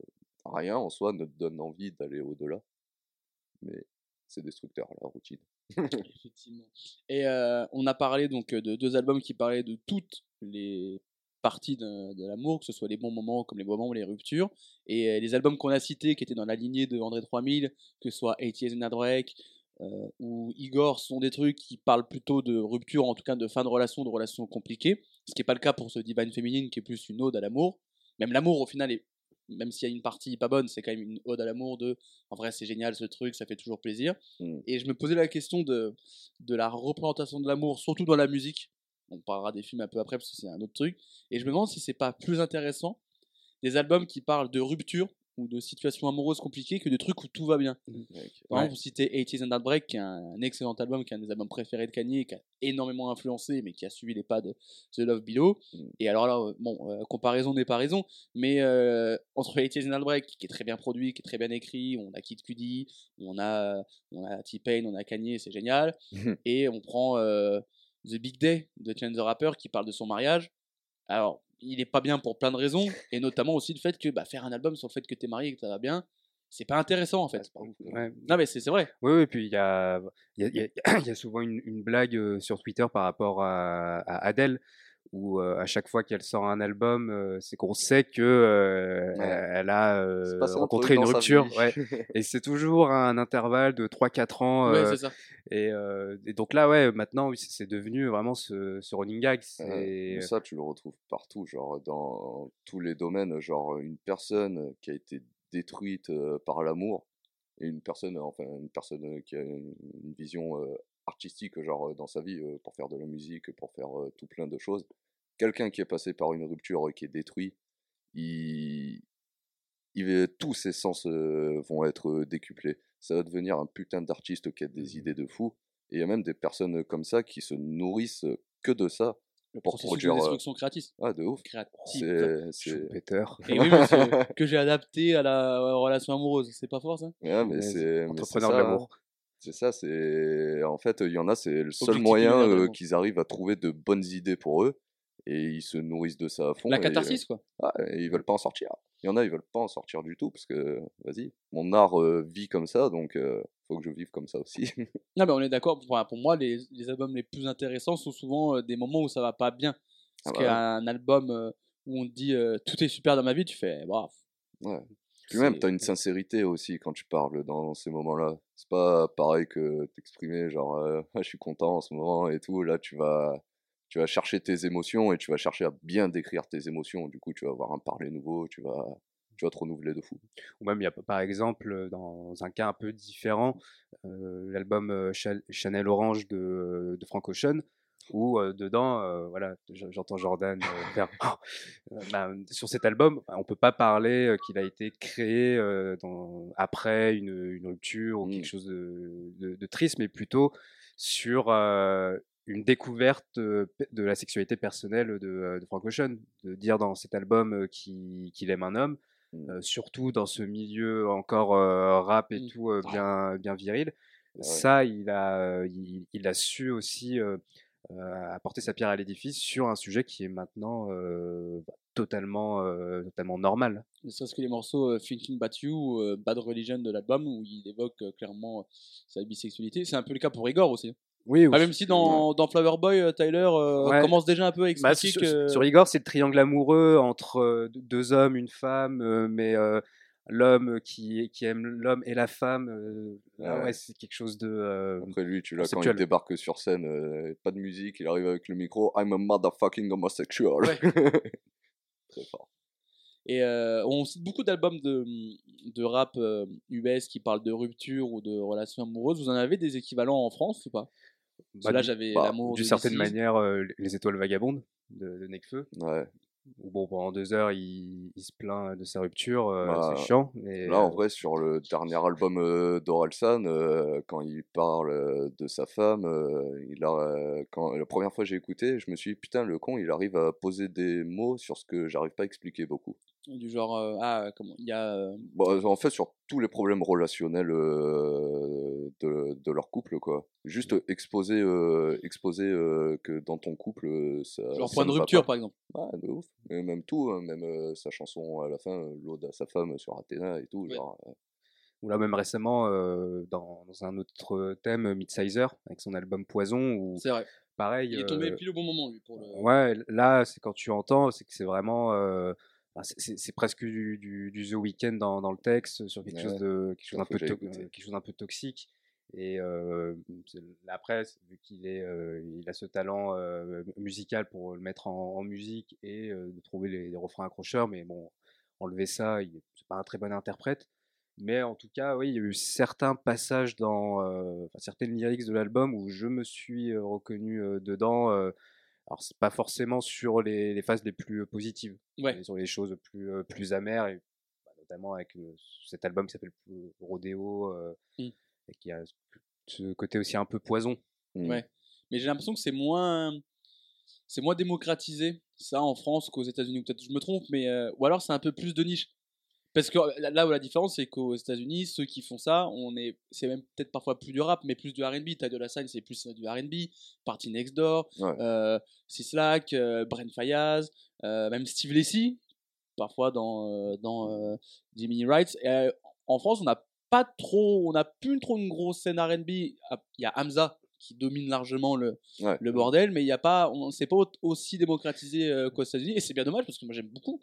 rien en soi ne te donne envie d'aller au-delà. Mais c'est destructeur, la routine. Effectivement. Et euh, on a parlé donc de deux albums qui parlaient de toutes les parties de, de l'amour, que ce soit les bons moments comme les moments ou les ruptures. Et les albums qu'on a cités, qui étaient dans la lignée de André 3000, que ce soit 80 and Break euh, ou Igor, sont des trucs qui parlent plutôt de rupture, en tout cas de fin de relation, de relations compliquées. Ce qui n'est pas le cas pour ce Divine Féminine, qui est plus une ode à l'amour. Même l'amour, au final, est, même s'il y a une partie pas bonne, c'est quand même une ode à l'amour de en vrai, c'est génial ce truc, ça fait toujours plaisir. Mm. Et je me posais la question de, de la représentation de l'amour, surtout dans la musique. On parlera des films un peu après parce que c'est un autre truc. Et je me demande si c'est pas plus intéressant des albums qui parlent de rupture ou de situations amoureuses compliquées que de trucs où tout va bien. Mec, Par Ouais. exemple, vous citez 80s and Heartbreak, qui est un, excellent album, qui est un des albums préférés de Kanye, qui a énormément influencé, mais qui a suivi les pas de The Love Below. Mm. Et alors là, euh, bon, euh, comparaison n'est pas raison, mais euh, entre 80s and Heartbreak, qui est très bien produit, qui est très bien écrit, on a Kid Cudi, on a, on a T-Pain, on a Kanye, c'est génial. et on prend euh, The Big Day de Chance the Rapper, qui parle de son mariage. Alors, il est pas bien pour plein de raisons, et notamment aussi le fait que bah, faire un album sur le fait que t'es marié et que ça va bien, c'est pas intéressant en fait. quoi. Ouais. Non mais c'est vrai. Oui, oui, puis il y a, il y, a, il y a- il y a souvent une, une blague euh, sur Twitter par rapport à, à Adele, où euh, à chaque fois qu'elle sort un album, euh, c'est qu'on sait que euh, Ouais. elle a euh, rencontré une rupture. Ouais. Et c'est toujours un intervalle de 3-4 ans. Ouais, euh, ça. et, euh, et donc là, ouais, maintenant, oui, c'est devenu vraiment ce, ce running gag. Mais ça, tu le retrouves partout, genre dans tous les domaines, genre une personne qui a été détruite par l'amour et une personne, enfin une personne qui a une, une vision artistique, genre euh, dans sa vie euh, pour faire de la musique, pour faire euh, tout plein de choses. Quelqu'un qui est passé par une rupture et qui est détruit, il, il va- tous ses sens vont être décuplés. Ça va devenir un putain d'artiste qui a des idées de fou. Et il y a même des personnes comme ça qui se nourrissent que de ça. Le pour processus de produire, euh, destruction créative. Ah, de ouf. créative. C'est. c'est- Schumpeter. Et oui, que j'ai adapté à la relation amoureuse. C'est pas fort ça? Ouais, mais Ouais, c'est. Entrepreneur de ça, l'amour. C'est ça, c'est. En fait, il y en a, c'est le seul Objectif moyen euh, qu'ils arrivent à trouver de bonnes idées pour eux. Et ils se nourrissent de ça à fond. La et, catharsis quoi. ah, et ils veulent pas en sortir. Il y en a, ils veulent pas en sortir du tout parce que, vas-y, mon art euh, vit comme ça, donc euh, faut que je vive comme ça aussi. Non mais on est d'accord. Pour, pour moi, les, les albums les plus intéressants sont souvent des moments où ça va pas bien. Ah Parce bah ouais. qu'un album où on te dit tout est super dans ma vie, tu fais bravo. Ouais. Puis même, t'as une sincérité aussi quand tu parles dans ces moments-là. C'est pas pareil que t'exprimer genre euh, Ah, je suis content en ce moment et tout. Là, tu vas, tu vas chercher tes émotions et tu vas chercher à bien décrire tes émotions. Du coup, tu vas avoir un parler nouveau, tu vas, tu vas te renouveler de fou. Ou même, il y a par exemple, euh, dans un cas un peu différent, euh, l'album euh, Cha- Chanel Orange de, de Frank Ocean, où euh, dedans, euh, voilà, j'entends Jordan euh, faire Euh, bah, sur cet album, on peut pas parler qu'il a été créé euh, dans, après une, une rupture ou quelque chose de, de- de triste, mais plutôt sur euh, une découverte de la sexualité personnelle de, de Frank Ocean, de dire dans cet album qu'il aime un homme, Mm. euh, surtout dans ce milieu encore rap et Mm. tout bien, bien viril. Ouais. Ça, il a, il, il a su aussi apporter sa pierre à l'édifice sur un sujet qui est maintenant euh, bah, totalement, euh, totalement normal. Ne serait-ce que les morceaux euh, Thinking About You ou euh, Bad Religion de l'album où il évoque euh, clairement euh, sa bisexualité. C'est un peu le cas pour Igor aussi. Oui, Ah, même si dans, dans Flower Boy, euh, Tyler euh, Ouais. commence déjà un peu à Bah, expliquer sur, que. sur Igor, c'est le triangle amoureux entre euh, deux- hommes, une femme, euh, mais euh, l'homme qui, qui aime l'homme et la femme, euh, là, Ouais. ouais, c'est quelque chose de. euh, Après lui, tu l'as quand il débarque sur scène, euh, pas de musique, il arrive avec le micro, I'm a motherfucking homosexual. Très fort. Et euh, on cite beaucoup d'albums de, de rap euh, US qui parlent de rupture ou de relations amoureuses. Vous en avez des équivalents en France ou pas? Parce que bah, là, j'avais bah, l'amour d'une certaine manière, euh, les étoiles vagabondes de, de Nekfeu. Ouais. Bon, pendant deux heures, il, il se plaint de sa rupture, euh, Bah, c'est chiant. Mais, Là, en euh, vrai, sur le dernier album euh, d'Orelsan, euh, quand il parle de sa femme, il a, quand, la première fois que j'ai écouté, je me suis dit, putain, le con, il arrive à poser des mots sur ce que j'arrive pas à expliquer beaucoup. Du genre, euh, ah, comment Il y a. euh, Bon, en fait, sur tous les problèmes relationnels euh, de, de leur couple, quoi. Juste exposer, euh, exposer euh, que dans ton couple, ça. ça point de rupture, pas. par exemple. Ouais, de ouf. Et même tout, hein, même euh, sa chanson à la fin, l'ode à sa femme sur Athéna et tout. Ouais. Genre, euh, Ou là, même récemment, euh, dans, dans un autre thème, Midsizer, avec son album Poison, où C'est vrai. pareil. Il est tombé euh, pile au bon moment, lui. Pour le... Ouais, là, c'est quand tu entends, c'est que c'est vraiment. C'est- presque du, du, du The Weeknd dans, dans le texte, sur quelque chose de quelque chose d'un peu quelque chose d'un toxique. Et euh, après, vu qu'il est, euh, il a ce talent euh, musical pour le mettre en, en musique et euh, de trouver les, les refrains accrocheurs, mais bon, enlever ça, il c'est pas un très bon interprète. Mais en tout cas, oui, il y a eu certains passages dans certaines lyrics de l'album où je me suis reconnu dedans. Alors, c'est pas forcément sur les, les phases les plus euh, positives, Ouais. mais sur les choses plus, euh, plus amères, et, bah, notamment avec cet album qui s'appelle Rodeo, euh, Mm. et qui a ce côté aussi un peu poison. Ouais. Mais j'ai l'impression que c'est moins, c'est moins démocratisé ça en France qu'aux États-Unis. Ou Peut-être je me trompe, mais euh, ou alors c'est un peu plus de niche. Parce que là- où la différence c'est qu'aux États-Unis, ceux qui font ça, on est, c'est même peut-être parfois plus du rap, mais plus du R&B. T'as de la scène, c'est plus du R&B. Party Next Door, Ouais. euh, euh, Brent Fayaz, euh, même Steve Lacy, parfois dans euh, dans euh, Jimmy. Et, euh, en France, on n'a pas trop, on n'a plus trop une grosse scène R&B. Il y a Hamza qui domine largement le, Ouais. le bordel, mais il y a pas, on s'est pas au- aussi démocratisé euh, qu'aux États-Unis, et c'est bien dommage parce que moi j'aime beaucoup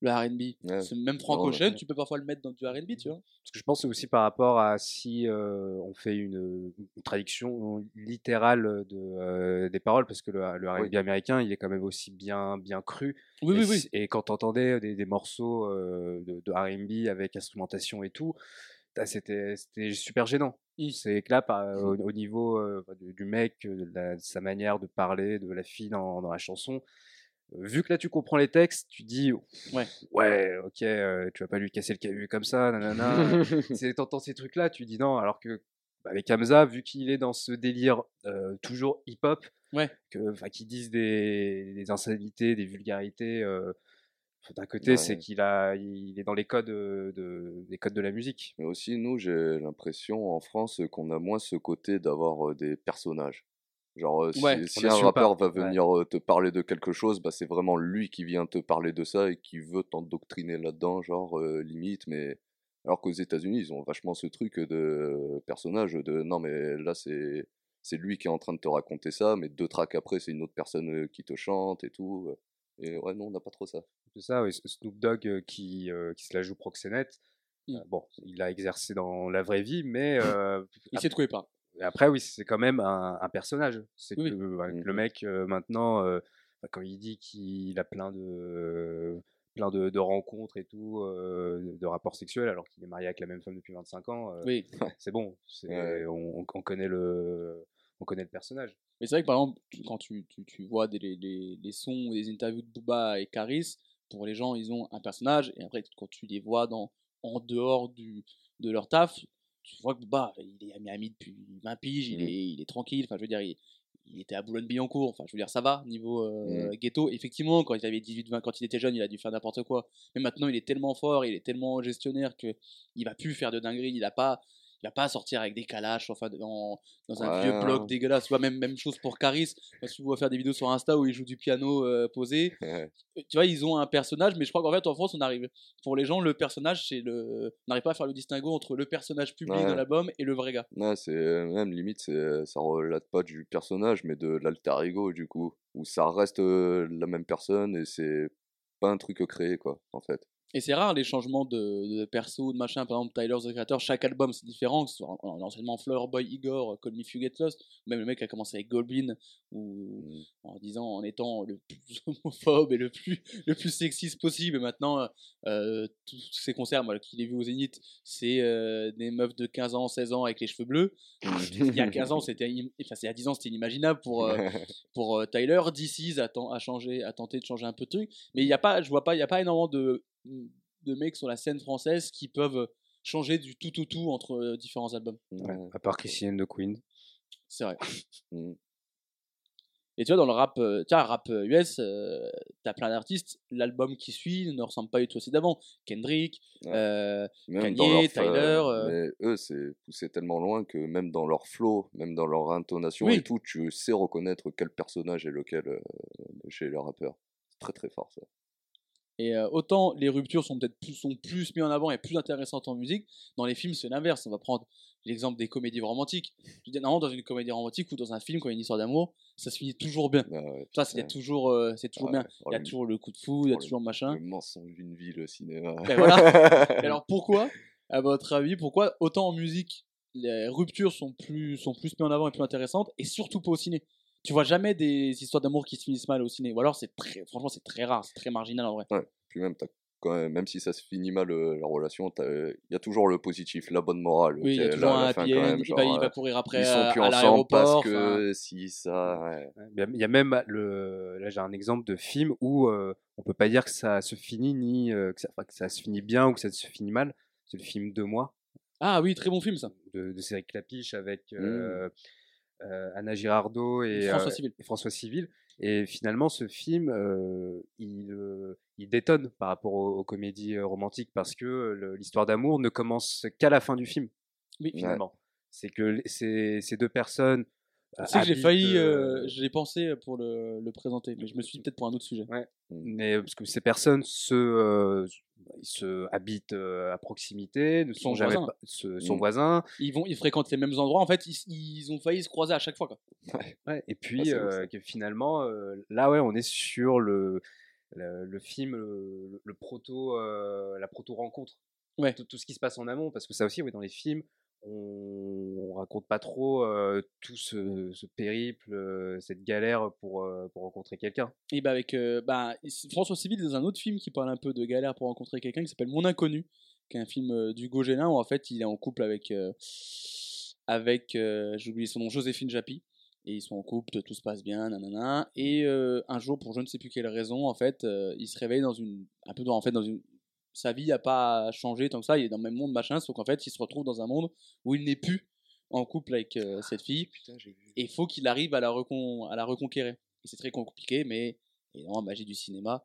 le R&B. Ouais. Même Frank Non, Ocean, ouais. tu peux parfois le mettre dans du R&B, tu vois. Parce que je pense aussi par rapport à si euh, on fait une, une traduction littérale de, euh, des paroles, parce que le, le R&B Oui. américain, il est quand même aussi bien, bien cru. Oui, et, oui, oui. et quand t'entendais des, des morceaux euh, de, de R&B avec instrumentation et tout, putain, c'était c'était super gênant. Mm. C'est que là, par- au, au niveau euh, du, du mec, de, la- de sa manière de parler, de la fille dans, dans la chanson, vu que là tu comprends les textes, tu dis Ouais. ouais, ok, euh, tu vas pas lui casser le cahu comme ça, nanana. c'est t'entends ces trucs là, tu dis non, alors que bah, avec Hamza, vu qu'il est dans ce délire euh, toujours hip-hop, Ouais. que qu'ils disent des, des insanités, des vulgarités. euh, d'un côté, c'est Ouais. qu'il a, il est dans les codes de, des codes de la musique. Mais aussi, nous, j'ai l'impression en France qu'on a moins ce côté d'avoir des personnages. Genre, euh, si, Ouais, si un pas, rappeur va venir euh, te parler de quelque chose, bah, c'est vraiment lui qui vient te parler de ça et qui veut t'endoctriner là-dedans, genre, euh, limite. Mais alors qu'aux États-Unis, ils ont vachement ce truc de personnage, de non, mais là, c'est c'est lui qui est en train de te raconter ça, mais deux tracks après, c'est une autre personne qui te chante et tout. Et ouais, non, on n'a pas trop ça. C'est ça, oui, Snoop Dogg qui, euh, qui se la joue proxénète. Mm. Euh, bon, il a exercé dans la vraie vie, mais euh, Il quoi il parle. Et après, oui, c'est quand même un, un personnage. C'est Oui, le Mhm. mec, euh, maintenant, euh, bah, quand il dit qu'il a plein de, plein de, de rencontres et tout, de rapports sexuels, alors qu'il est marié avec la même femme depuis 25 ans, Oui. c'est bon. Ouais. on, on- on connaît le, on connaît le personnage. Mais c'est vrai que par exemple, quand tu, tu, tu vois des, les, sons et les interviews de Booba et Caris, pour les gens, ils ont un personnage, et après, quand tu les vois dans, en dehors du, de leur taf, tu vois que Booba, il est à Miami depuis 20 piges, il, Mm. est, il est tranquille, enfin, je veux dire, il, il était à Boulogne-Billancourt, enfin, je veux dire, ça va, niveau euh, Mm. ghetto. Effectivement, quand il avait 18-20, quand il était jeune, il a dû faire n'importe quoi. Mais maintenant, il est tellement fort, il est tellement gestionnaire que il va plus faire de dingueries, il a pas. Il va pas sortir avec des calaches enfin, dans, dans un vieux bloc dégueulasse. Tu vois, même, même chose pour Caris. Quand tu vois faire des vidéos sur Insta où il joue du piano euh, posé, tu vois, ils ont un personnage, mais je crois qu'en fait, en France, on arrive. Pour les gens, le personnage, c'est le. On n'arrive pas à faire le distinguo entre le personnage public Ouais. dans l'album et le vrai gars. Ouais, c'est même limite, c'est ça relate pas du personnage, mais de l'alter ego du coup, où ça reste euh, la même personne et c'est pas un truc créé quoi, en fait. Et c'est rare les changements de, de perso, de machin. Par exemple, Tyler, the Creator, chaque album c'est différent. Que ce soit en- en- anciennement Flower Boy, Igor, Call Me If You Get Lost. Même le mec a commencé avec Goldblin, ou Mm. en disant, en étant le plus homophobe et le plus, le plus sexiste possible. Et maintenant, euh, tous tous ces concerts, moi, qu'il ait vu au Zénith, c'est euh, des meufs de 15 ans, 16 ans avec les cheveux bleus. Il y a 15 ans, c'était, enfin, c'est à 10 ans, c'était inimaginable pour, euh, pour euh, Tyler. DC's a, a changé, a tenté de changer un peu de truc, mais il y a pas, je vois pas, il y a pas énormément de, de mecs sur la scène française qui peuvent changer du tout tout tout entre euh, différents albums. Ouais. À part Christian de Queen. C'est vrai. Mm. Et tu vois, dans le rap, euh, tiens, rap euh, US, euh, t'as plein d'artistes. L'album qui suit ne ressemble pas du tout à celui d'avant. Kendrick, Ouais. euh, Même Kanye, Tyler, euh. mais eux c'est poussé tellement loin que même dans leur flow, même dans leur intonation Oui. et tout, tu sais reconnaître quel personnage est lequel euh, chez les rappeurs. C'est très très fort ça. Et euh, autant les ruptures sont peut-être plus, sont plus mis en avant et plus intéressantes en musique, dans les films c'est l'inverse. On va prendre l'exemple des comédies romantiques. Je normalement, dans une comédie romantique ou dans un film, quand il y a une histoire d'amour, ça se finit toujours bien. Ah ouais, Ça, c'est toujours, euh, c'est toujours Ah bien. ouais. Il y a toujours le coup de fou, il y a toujours le machin. Le mensonge d'une vie, le cinéma. Ben voilà. Et alors pourquoi, à votre avis, pourquoi autant en musique, les ruptures sont plus, sont plus mises en avant et plus intéressantes, et surtout pas au ciné? Tu vois jamais des histoires d'amour qui se finissent mal au ciné, ou alors c'est très, franchement, c'est très rare, c'est très marginal en vrai. Puis même, t'as quand même, même si ça se finit mal euh, la relation, t'as- il y a toujours le positif, la bonne morale. Oui, il y a toujours là un la fin, happy end, il, va, genre, il va euh, courir après ils sont à, plus à ensemble l'aéroport. parce enfin, que si ça. ouais. Ouais, Il y, a, même le. Là, j'ai un exemple de film où euh, on peut pas dire que ça se finit ni euh, que, ça, enfin, que ça se finit bien ou que ça se finit mal. C'est le film Deux mois Ah oui, très bon film ça. de, de Cédric Clapiche avec Mmh. Euh, Anna Girardot et François euh, Civil. et François Civil. Et finalement, ce film, euh, il, il détonne par rapport aux, aux comédies romantiques parce que l'histoire d'amour ne commence qu'à la fin du film, Oui. finalement. C'est que ces deux personnes. Tu sais que j'ai failli, euh, euh, j'ai pensé pour le, le présenter, mais je me suis dit peut-être pour un autre sujet. Mais parce que ces personnes se, euh, ils se habitent euh, à proximité, ne Son sont jamais voisin. pas- ce- son Mm. voisin. Ils, vont, ils fréquentent les mêmes endroits. En fait, ils, ils ont failli se croiser à chaque fois. Quoi. Ouais, et puis euh, que finalement, euh, là, ouais, on est sur le, le, le film, le, le proto, euh, la proto rencontre. Ouais. Tout, tout ce qui se passe en amont, parce que ça aussi, oui, dans les films, on, on raconte pas trop tout ce, périple, cette galère pour, rencontrer quelqu'un. Et bah avec bah, François Civil dans un autre film qui parle un peu de galère pour rencontrer quelqu'un qui s'appelle Mon Inconnu, qui est un film du Gélin où en fait il est en couple avec avec j'ai oublié son nom Joséphine Japy et ils sont en couple, tout se passe bien, nanana. Et un jour pour je ne sais plus quelle raison en fait il se réveille dans une un peu dans en fait dans une sa vie a pas changé tant que ça, il est dans le même monde machin, sauf qu'en fait il se retrouve dans un monde où il n'est plus en couple avec euh, cette fille et il faut qu'il arrive à la, recon- à la reconquérir. Et c'est très compliqué, mais évidemment, magie du cinéma,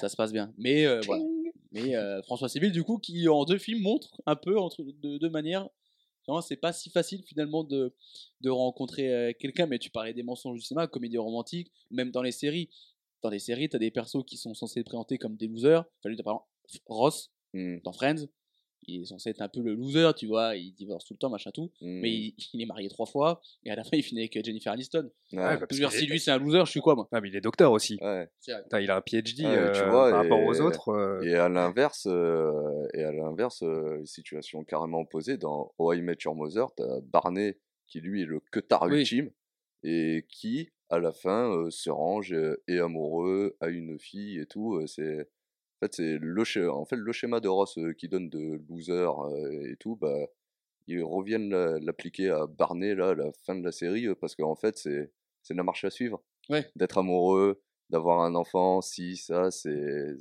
ça se passe bien. Mais euh, voilà. Mais euh, François Civil, du coup, qui en deux films montre un peu entre, de deux manières. Vraiment, c'est pas si facile finalement de, de rencontrer quelqu'un, mais tu parlais des mensonges du cinéma, comédie romantique, même dans les séries. Dans les séries, t'as des persos qui sont censés être présentés comme des losers. Enfin, lui, par exemple Ross Mm, dans Friends. Il est censé être un peu le loser, tu vois, il divorce tout le temps, machin tout. mm. Mais il, il est marié trois fois, et à la fin, il finit avec Jennifer Aniston. Ouais, bah, veux dire, qu'il si lui c'est un loser, je suis quoi moi? Ah, mais il est docteur aussi. ouais. Il a un PhD Ouais, euh, tu vois, par rapport aux et- autres. euh, Et à l'inverse, euh, et à l'inverse, euh, situation carrément opposée, dans How I Met Your Mother, t'as Barney qui lui est le queutard Oui. ultime et qui à la fin euh, se range euh, est amoureux a une fille et tout. euh, c'est en fait c'est le schéma, en fait le schéma de Ross euh, qui donne de loser euh, et tout, bah ils reviennent la- l'appliquer à Barney là à la fin de la série euh, parce qu'en fait c'est c'est la marche à suivre. Ouais. D'être amoureux, d'avoir un enfant, si ça c'est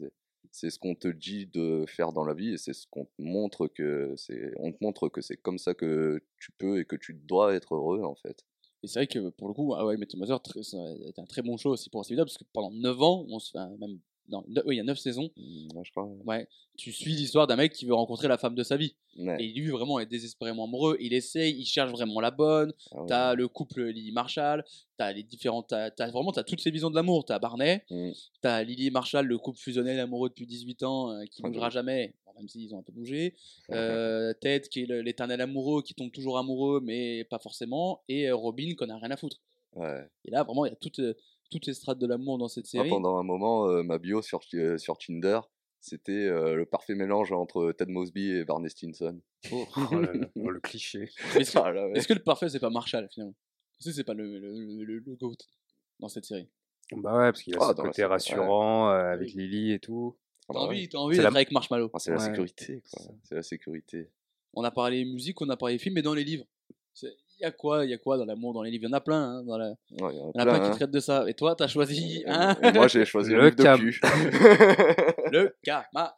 c'est ce qu'on te dit de faire dans la vie et c'est ce qu'on te montre que c'est on te montre que c'est comme ça que tu peux et que tu dois être heureux en fait. Et c'est vrai que pour le coup, ah ouais, Met Mother, été un très bon show aussi pour Steve parce que pendant 9 ans, on se fait un- même. Non, ne- oui, il y a 9 saisons, Mm, ouais, je crois. ouais, tu suis l'histoire d'un mec qui veut rencontrer la femme de sa vie. Ouais. Et lui, vraiment, est désespérément amoureux. Il essaye, il cherche vraiment la bonne. Ah ouais. T'as le couple Lily Marshall, t'as les différentes. T'as, t'as vraiment t'as toutes ces visions de l'amour. T'as Barney, Mm. t'as Lily Marshall, le couple fusionnel amoureux depuis 18 ans, euh, qui de bougera jamais, bon, même s'ils ont un peu bougé. Euh, Ted, qui est le- l'éternel amoureux, qui tombe toujours amoureux, mais pas forcément. Et euh, Robin, qu'on a rien à foutre. Et là, vraiment, il y a toutes, euh, toutes les strates de l'amour dans cette Moi, série. pendant un moment, euh, ma bio sur, euh, sur Tinder, c'était euh, le parfait mélange entre Ted Mosby et Barney Stinson. Oh là là, oh, le cliché. Mais Est-ce que, Ah là, ouais. est-ce que le parfait, c'est pas Marshall, finalement? Est-ce que c'est pas le, le, le, GOAT dans cette série Bah ouais, parce qu'il a Ah, ce côté série, ouais. rassurant euh, avec Oui. Lily et tout. Ah T'as bah ouais. envie, envie d'être la- avec Marshmallow. Ah, c'est la Ouais. sécurité, quoi. C'est ça. C'est la sécurité. On a parlé musique, on a parlé film, mais dans les livres. Y a quoi, il y a quoi dans l'amour dans les livres? Il y en a plein, hein, dans la... Ouais, il y en a il y en a plein, plein qui hein. traitent de ça. Et toi, t'as choisi hein? Et Moi, j'ai choisi Le le cam. le Kama.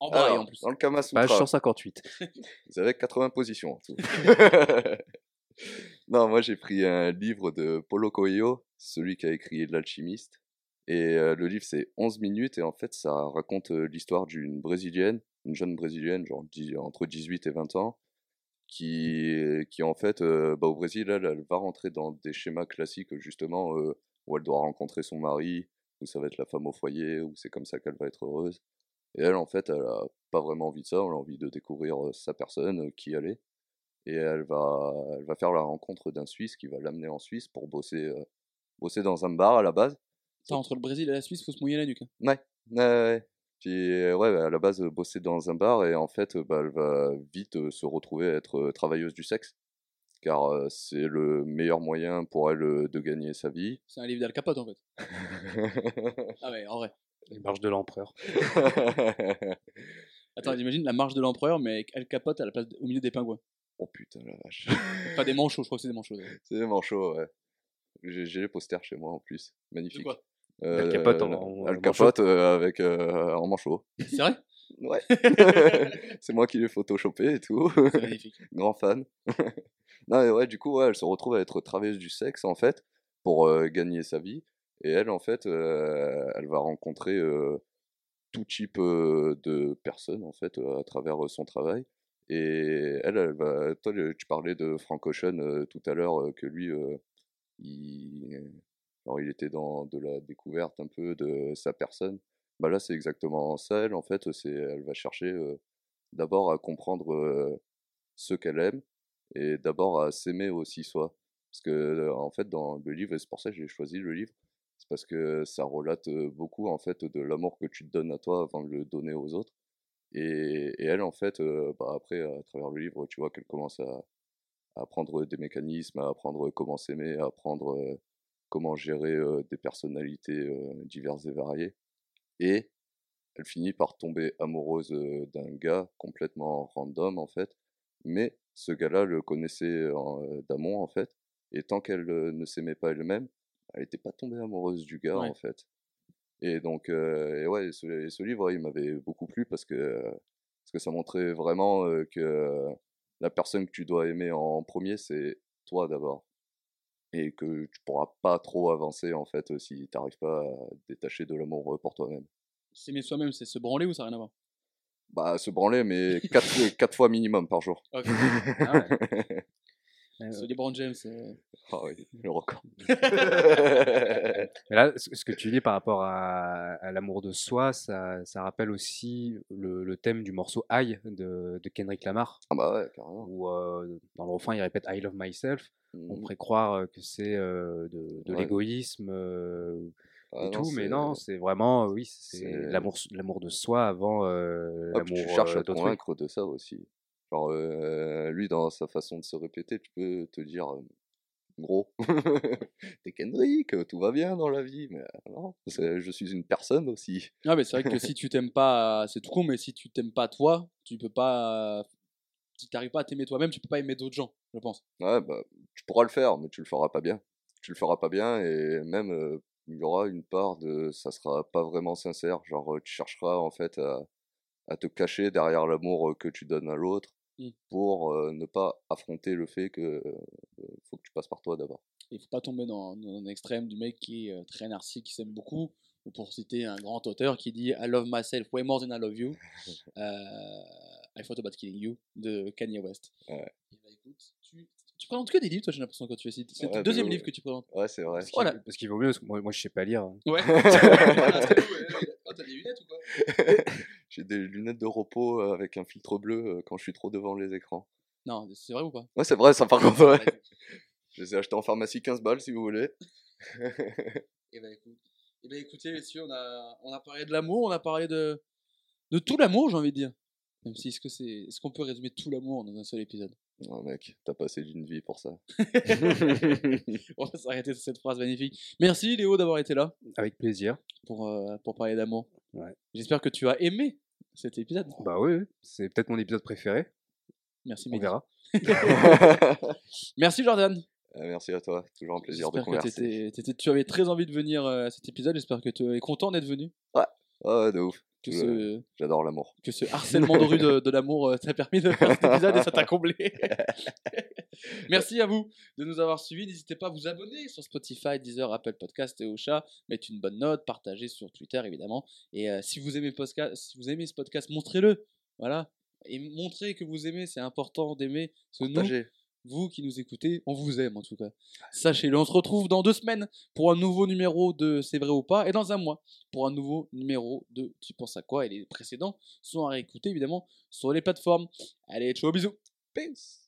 En Alors, en plus. dans le Kama Page Sutra, 158. vous avez 80 positions en tout. non, moi j'ai pris un livre de Paulo Coelho, celui qui a écrit L'Alchimiste. Et euh, le livre c'est 11 minutes et en fait ça raconte euh, l'histoire d'une brésilienne, une jeune brésilienne, genre dix- entre 18 et 20 ans, qui, qui en fait euh, bah, au Brésil elle, elle va rentrer dans des schémas classiques justement euh, où elle doit rencontrer son mari, où ça va être la femme au foyer, où c'est comme ça qu'elle va être heureuse. Et elle en fait elle a pas vraiment envie de ça, elle a envie de découvrir euh, sa personne, euh, qui elle est. Et elle va, elle va faire la rencontre d'un Suisse qui va l'amener en Suisse pour bosser, euh, bosser dans un bar à la base. Putain, entre le Brésil et la Suisse, faut se mouiller la nuque. hein. Ouais, ouais, ouais. Puis euh, ouais, bah, à la base, bosser dans un bar et en fait, bah, elle va vite euh, se retrouver à être euh, travailleuse du sexe. Car euh, c'est le meilleur moyen pour elle euh, de gagner sa vie. C'est un livre d'Al Capote en fait. Ah ouais, en vrai. Les marches de l'empereur. Attends, j'imagine la marche de l'empereur, mais avec Al Capote à la place de- au milieu des pingouins. oh putain la vache. Pas des manchots, je crois que c'est des manchots. c'est vraiment chaud, ouais. J'ai les posters chez moi en plus. De Magnifique. quoi? Al Capote en- là, en Al manchot. Capote euh, avec euh, en manchot. C'est vrai? Ouais. c'est moi qui l'ai photoshopé et tout. Magnifique. Grand fan. non, et ouais, du coup, ouais, elle se retrouve à être travailleuse du sexe, en fait, pour euh, gagner sa vie. Et elle, en fait, euh, elle va rencontrer euh, tout type euh, de personnes, en fait, euh, à travers euh, son travail. Et elle, elle va. Toi, tu parlais de Frank Ocean euh, tout à l'heure, euh, que lui, euh, il. Alors, il était dans de la découverte un peu de sa personne. Bah là, c'est exactement ça. Elle, en fait, c'est, elle va chercher d'abord à comprendre ce qu'elle aime et d'abord à s'aimer aussi soi. Parce que, en fait, dans le livre, et c'est pour ça que j'ai choisi le livre, c'est parce que ça relate beaucoup, en fait, de l'amour que tu te donnes à toi avant de le donner aux autres. Et, elle, en fait, bah, après, à travers le livre, tu vois qu'elle commence à, apprendre des mécanismes, à apprendre comment s'aimer, à apprendre comment gérer des personnalités diverses et variées. Et elle finit par tomber amoureuse d'un gars complètement random en fait, mais ce gars-là le connaissait d'amont en fait, et tant qu'elle ne s'aimait pas elle-même, elle n'était pas tombée amoureuse du gars Ouais. en fait. Et donc, euh, et ouais, ce, et ce livre, il m'avait beaucoup plu parce que, parce que ça montrait vraiment que la personne que tu dois aimer en premier, c'est toi d'abord. Et que tu pourras pas trop avancer en fait euh, si tu n'arrives pas à détacher de l'amour euh, pour toi-même. S'aimer soi-même, c'est se branler ou ça n'a rien à voir? Bah, se branler, mais quatre, quatre fois minimum par jour. Ok. Ah ouais. Euh, C'est LeBron James. euh. Ah oui, le record. Mais là, ce que tu dis par rapport à, à l'amour de soi, ça, ça rappelle aussi le, le thème du morceau I de, de Kendrick Lamar, ah bah ouais, carrément. où euh, dans le refrain il répète I love myself. On Mhm. pourrait croire euh, que c'est euh, de, de Ouais. l'égoïsme euh, Ah et non, tout, mais non, c'est vraiment, oui, c'est l'amour, de soi avant euh, Ah, l'amour tu cherches à te convaincre de ça aussi. Genre, euh, lui, dans sa façon de se répéter, tu peux te dire, euh, gros, t'es Kendrick, tout va bien dans la vie, mais non, je suis une personne aussi. Ah, mais c'est vrai que si tu t'aimes pas, c'est tout con, mais si tu t'aimes pas toi, tu peux pas. Si t'arrives pas à t'aimer toi-même, tu peux pas aimer d'autres gens, je pense. Ouais, bah, tu pourras le faire, mais tu le feras pas bien. Tu le feras pas bien, et même, euh, il y aura une part de, ça sera pas vraiment sincère. Genre, tu chercheras en fait à, à te cacher derrière l'amour que tu donnes à l'autre. Pour euh, ne pas affronter le fait que euh, faut que tu passes par toi d'abord. Il faut pas tomber dans, dans un extrême du mec qui est euh, très narcissique, qui s'aime beaucoup. Ou pour citer un grand auteur qui dit I love myself way more than I love you. Euh, I thought about killing you de Kanye West. Ouais. Et bah, écoute, tu, tu présentes que des livres, toi, j'ai l'impression, quand tu fais C'est Ouais, le de deuxième livre que tu présentes. Ouais, c'est vrai. Parce qu'il, Voilà. parce qu'il vaut mieux, parce que moi, moi je sais pas lire. hein. Ouais. t'as des lunettes ou quoi? J'ai des lunettes de repos avec un filtre bleu quand je suis trop devant les écrans. Non, c'est vrai ou pas? Ouais, c'est vrai, ça par contre, ouais. Je les ai achetés en pharmacie 15 balles si vous voulez. Eh ben, écoute. Eh ben, écoutez, messieurs, on a, on a parlé de l'amour, on a parlé de, de tout l'amour, j'ai envie de dire. Même si, est-ce que c'est, est-ce qu'on peut résumer tout l'amour dans un seul épisode? Non, mec, t'as passé d'une vie pour ça. On va s'arrêter sur cette phrase magnifique. Merci Léo d'avoir été là Avec plaisir. pour, euh, pour parler d'amour. Ouais. J'espère que tu as aimé cet épisode. Bah oui, c'est peut-être mon épisode préféré. Merci, On verra. Merci Jordan. Euh, Merci à toi, toujours un plaisir de J'espère que converser. t'étais- tu avais très envie de venir euh, à cet épisode. J'espère que tu es content d'être venu. Ouais, de ouf. Que ce, J'adore l'amour. que ce harcèlement de rue de, de l'amour euh, t'a permis de faire cet épisode et ça t'a comblé. Merci à vous de nous avoir suivis. N'hésitez pas à vous abonner sur Spotify, Deezer, Apple Podcast et Ocha. Mettre une bonne note, partager sur Twitter évidemment. Et euh, si, vous aimez podcast, si vous aimez ce podcast, montrez-le. Voilà. Et montrez que vous aimez, c'est important d'aimer. Que nous, Partagez. Vous qui nous écoutez, on vous aime en tout cas. Sachez-le, on se retrouve dans deux semaines pour un nouveau numéro de C'est vrai ou pas, et dans un mois pour un nouveau numéro de Tu penses à quoi Et les précédents sont à réécouter évidemment sur les plateformes. Allez, ciao, bisous Peace.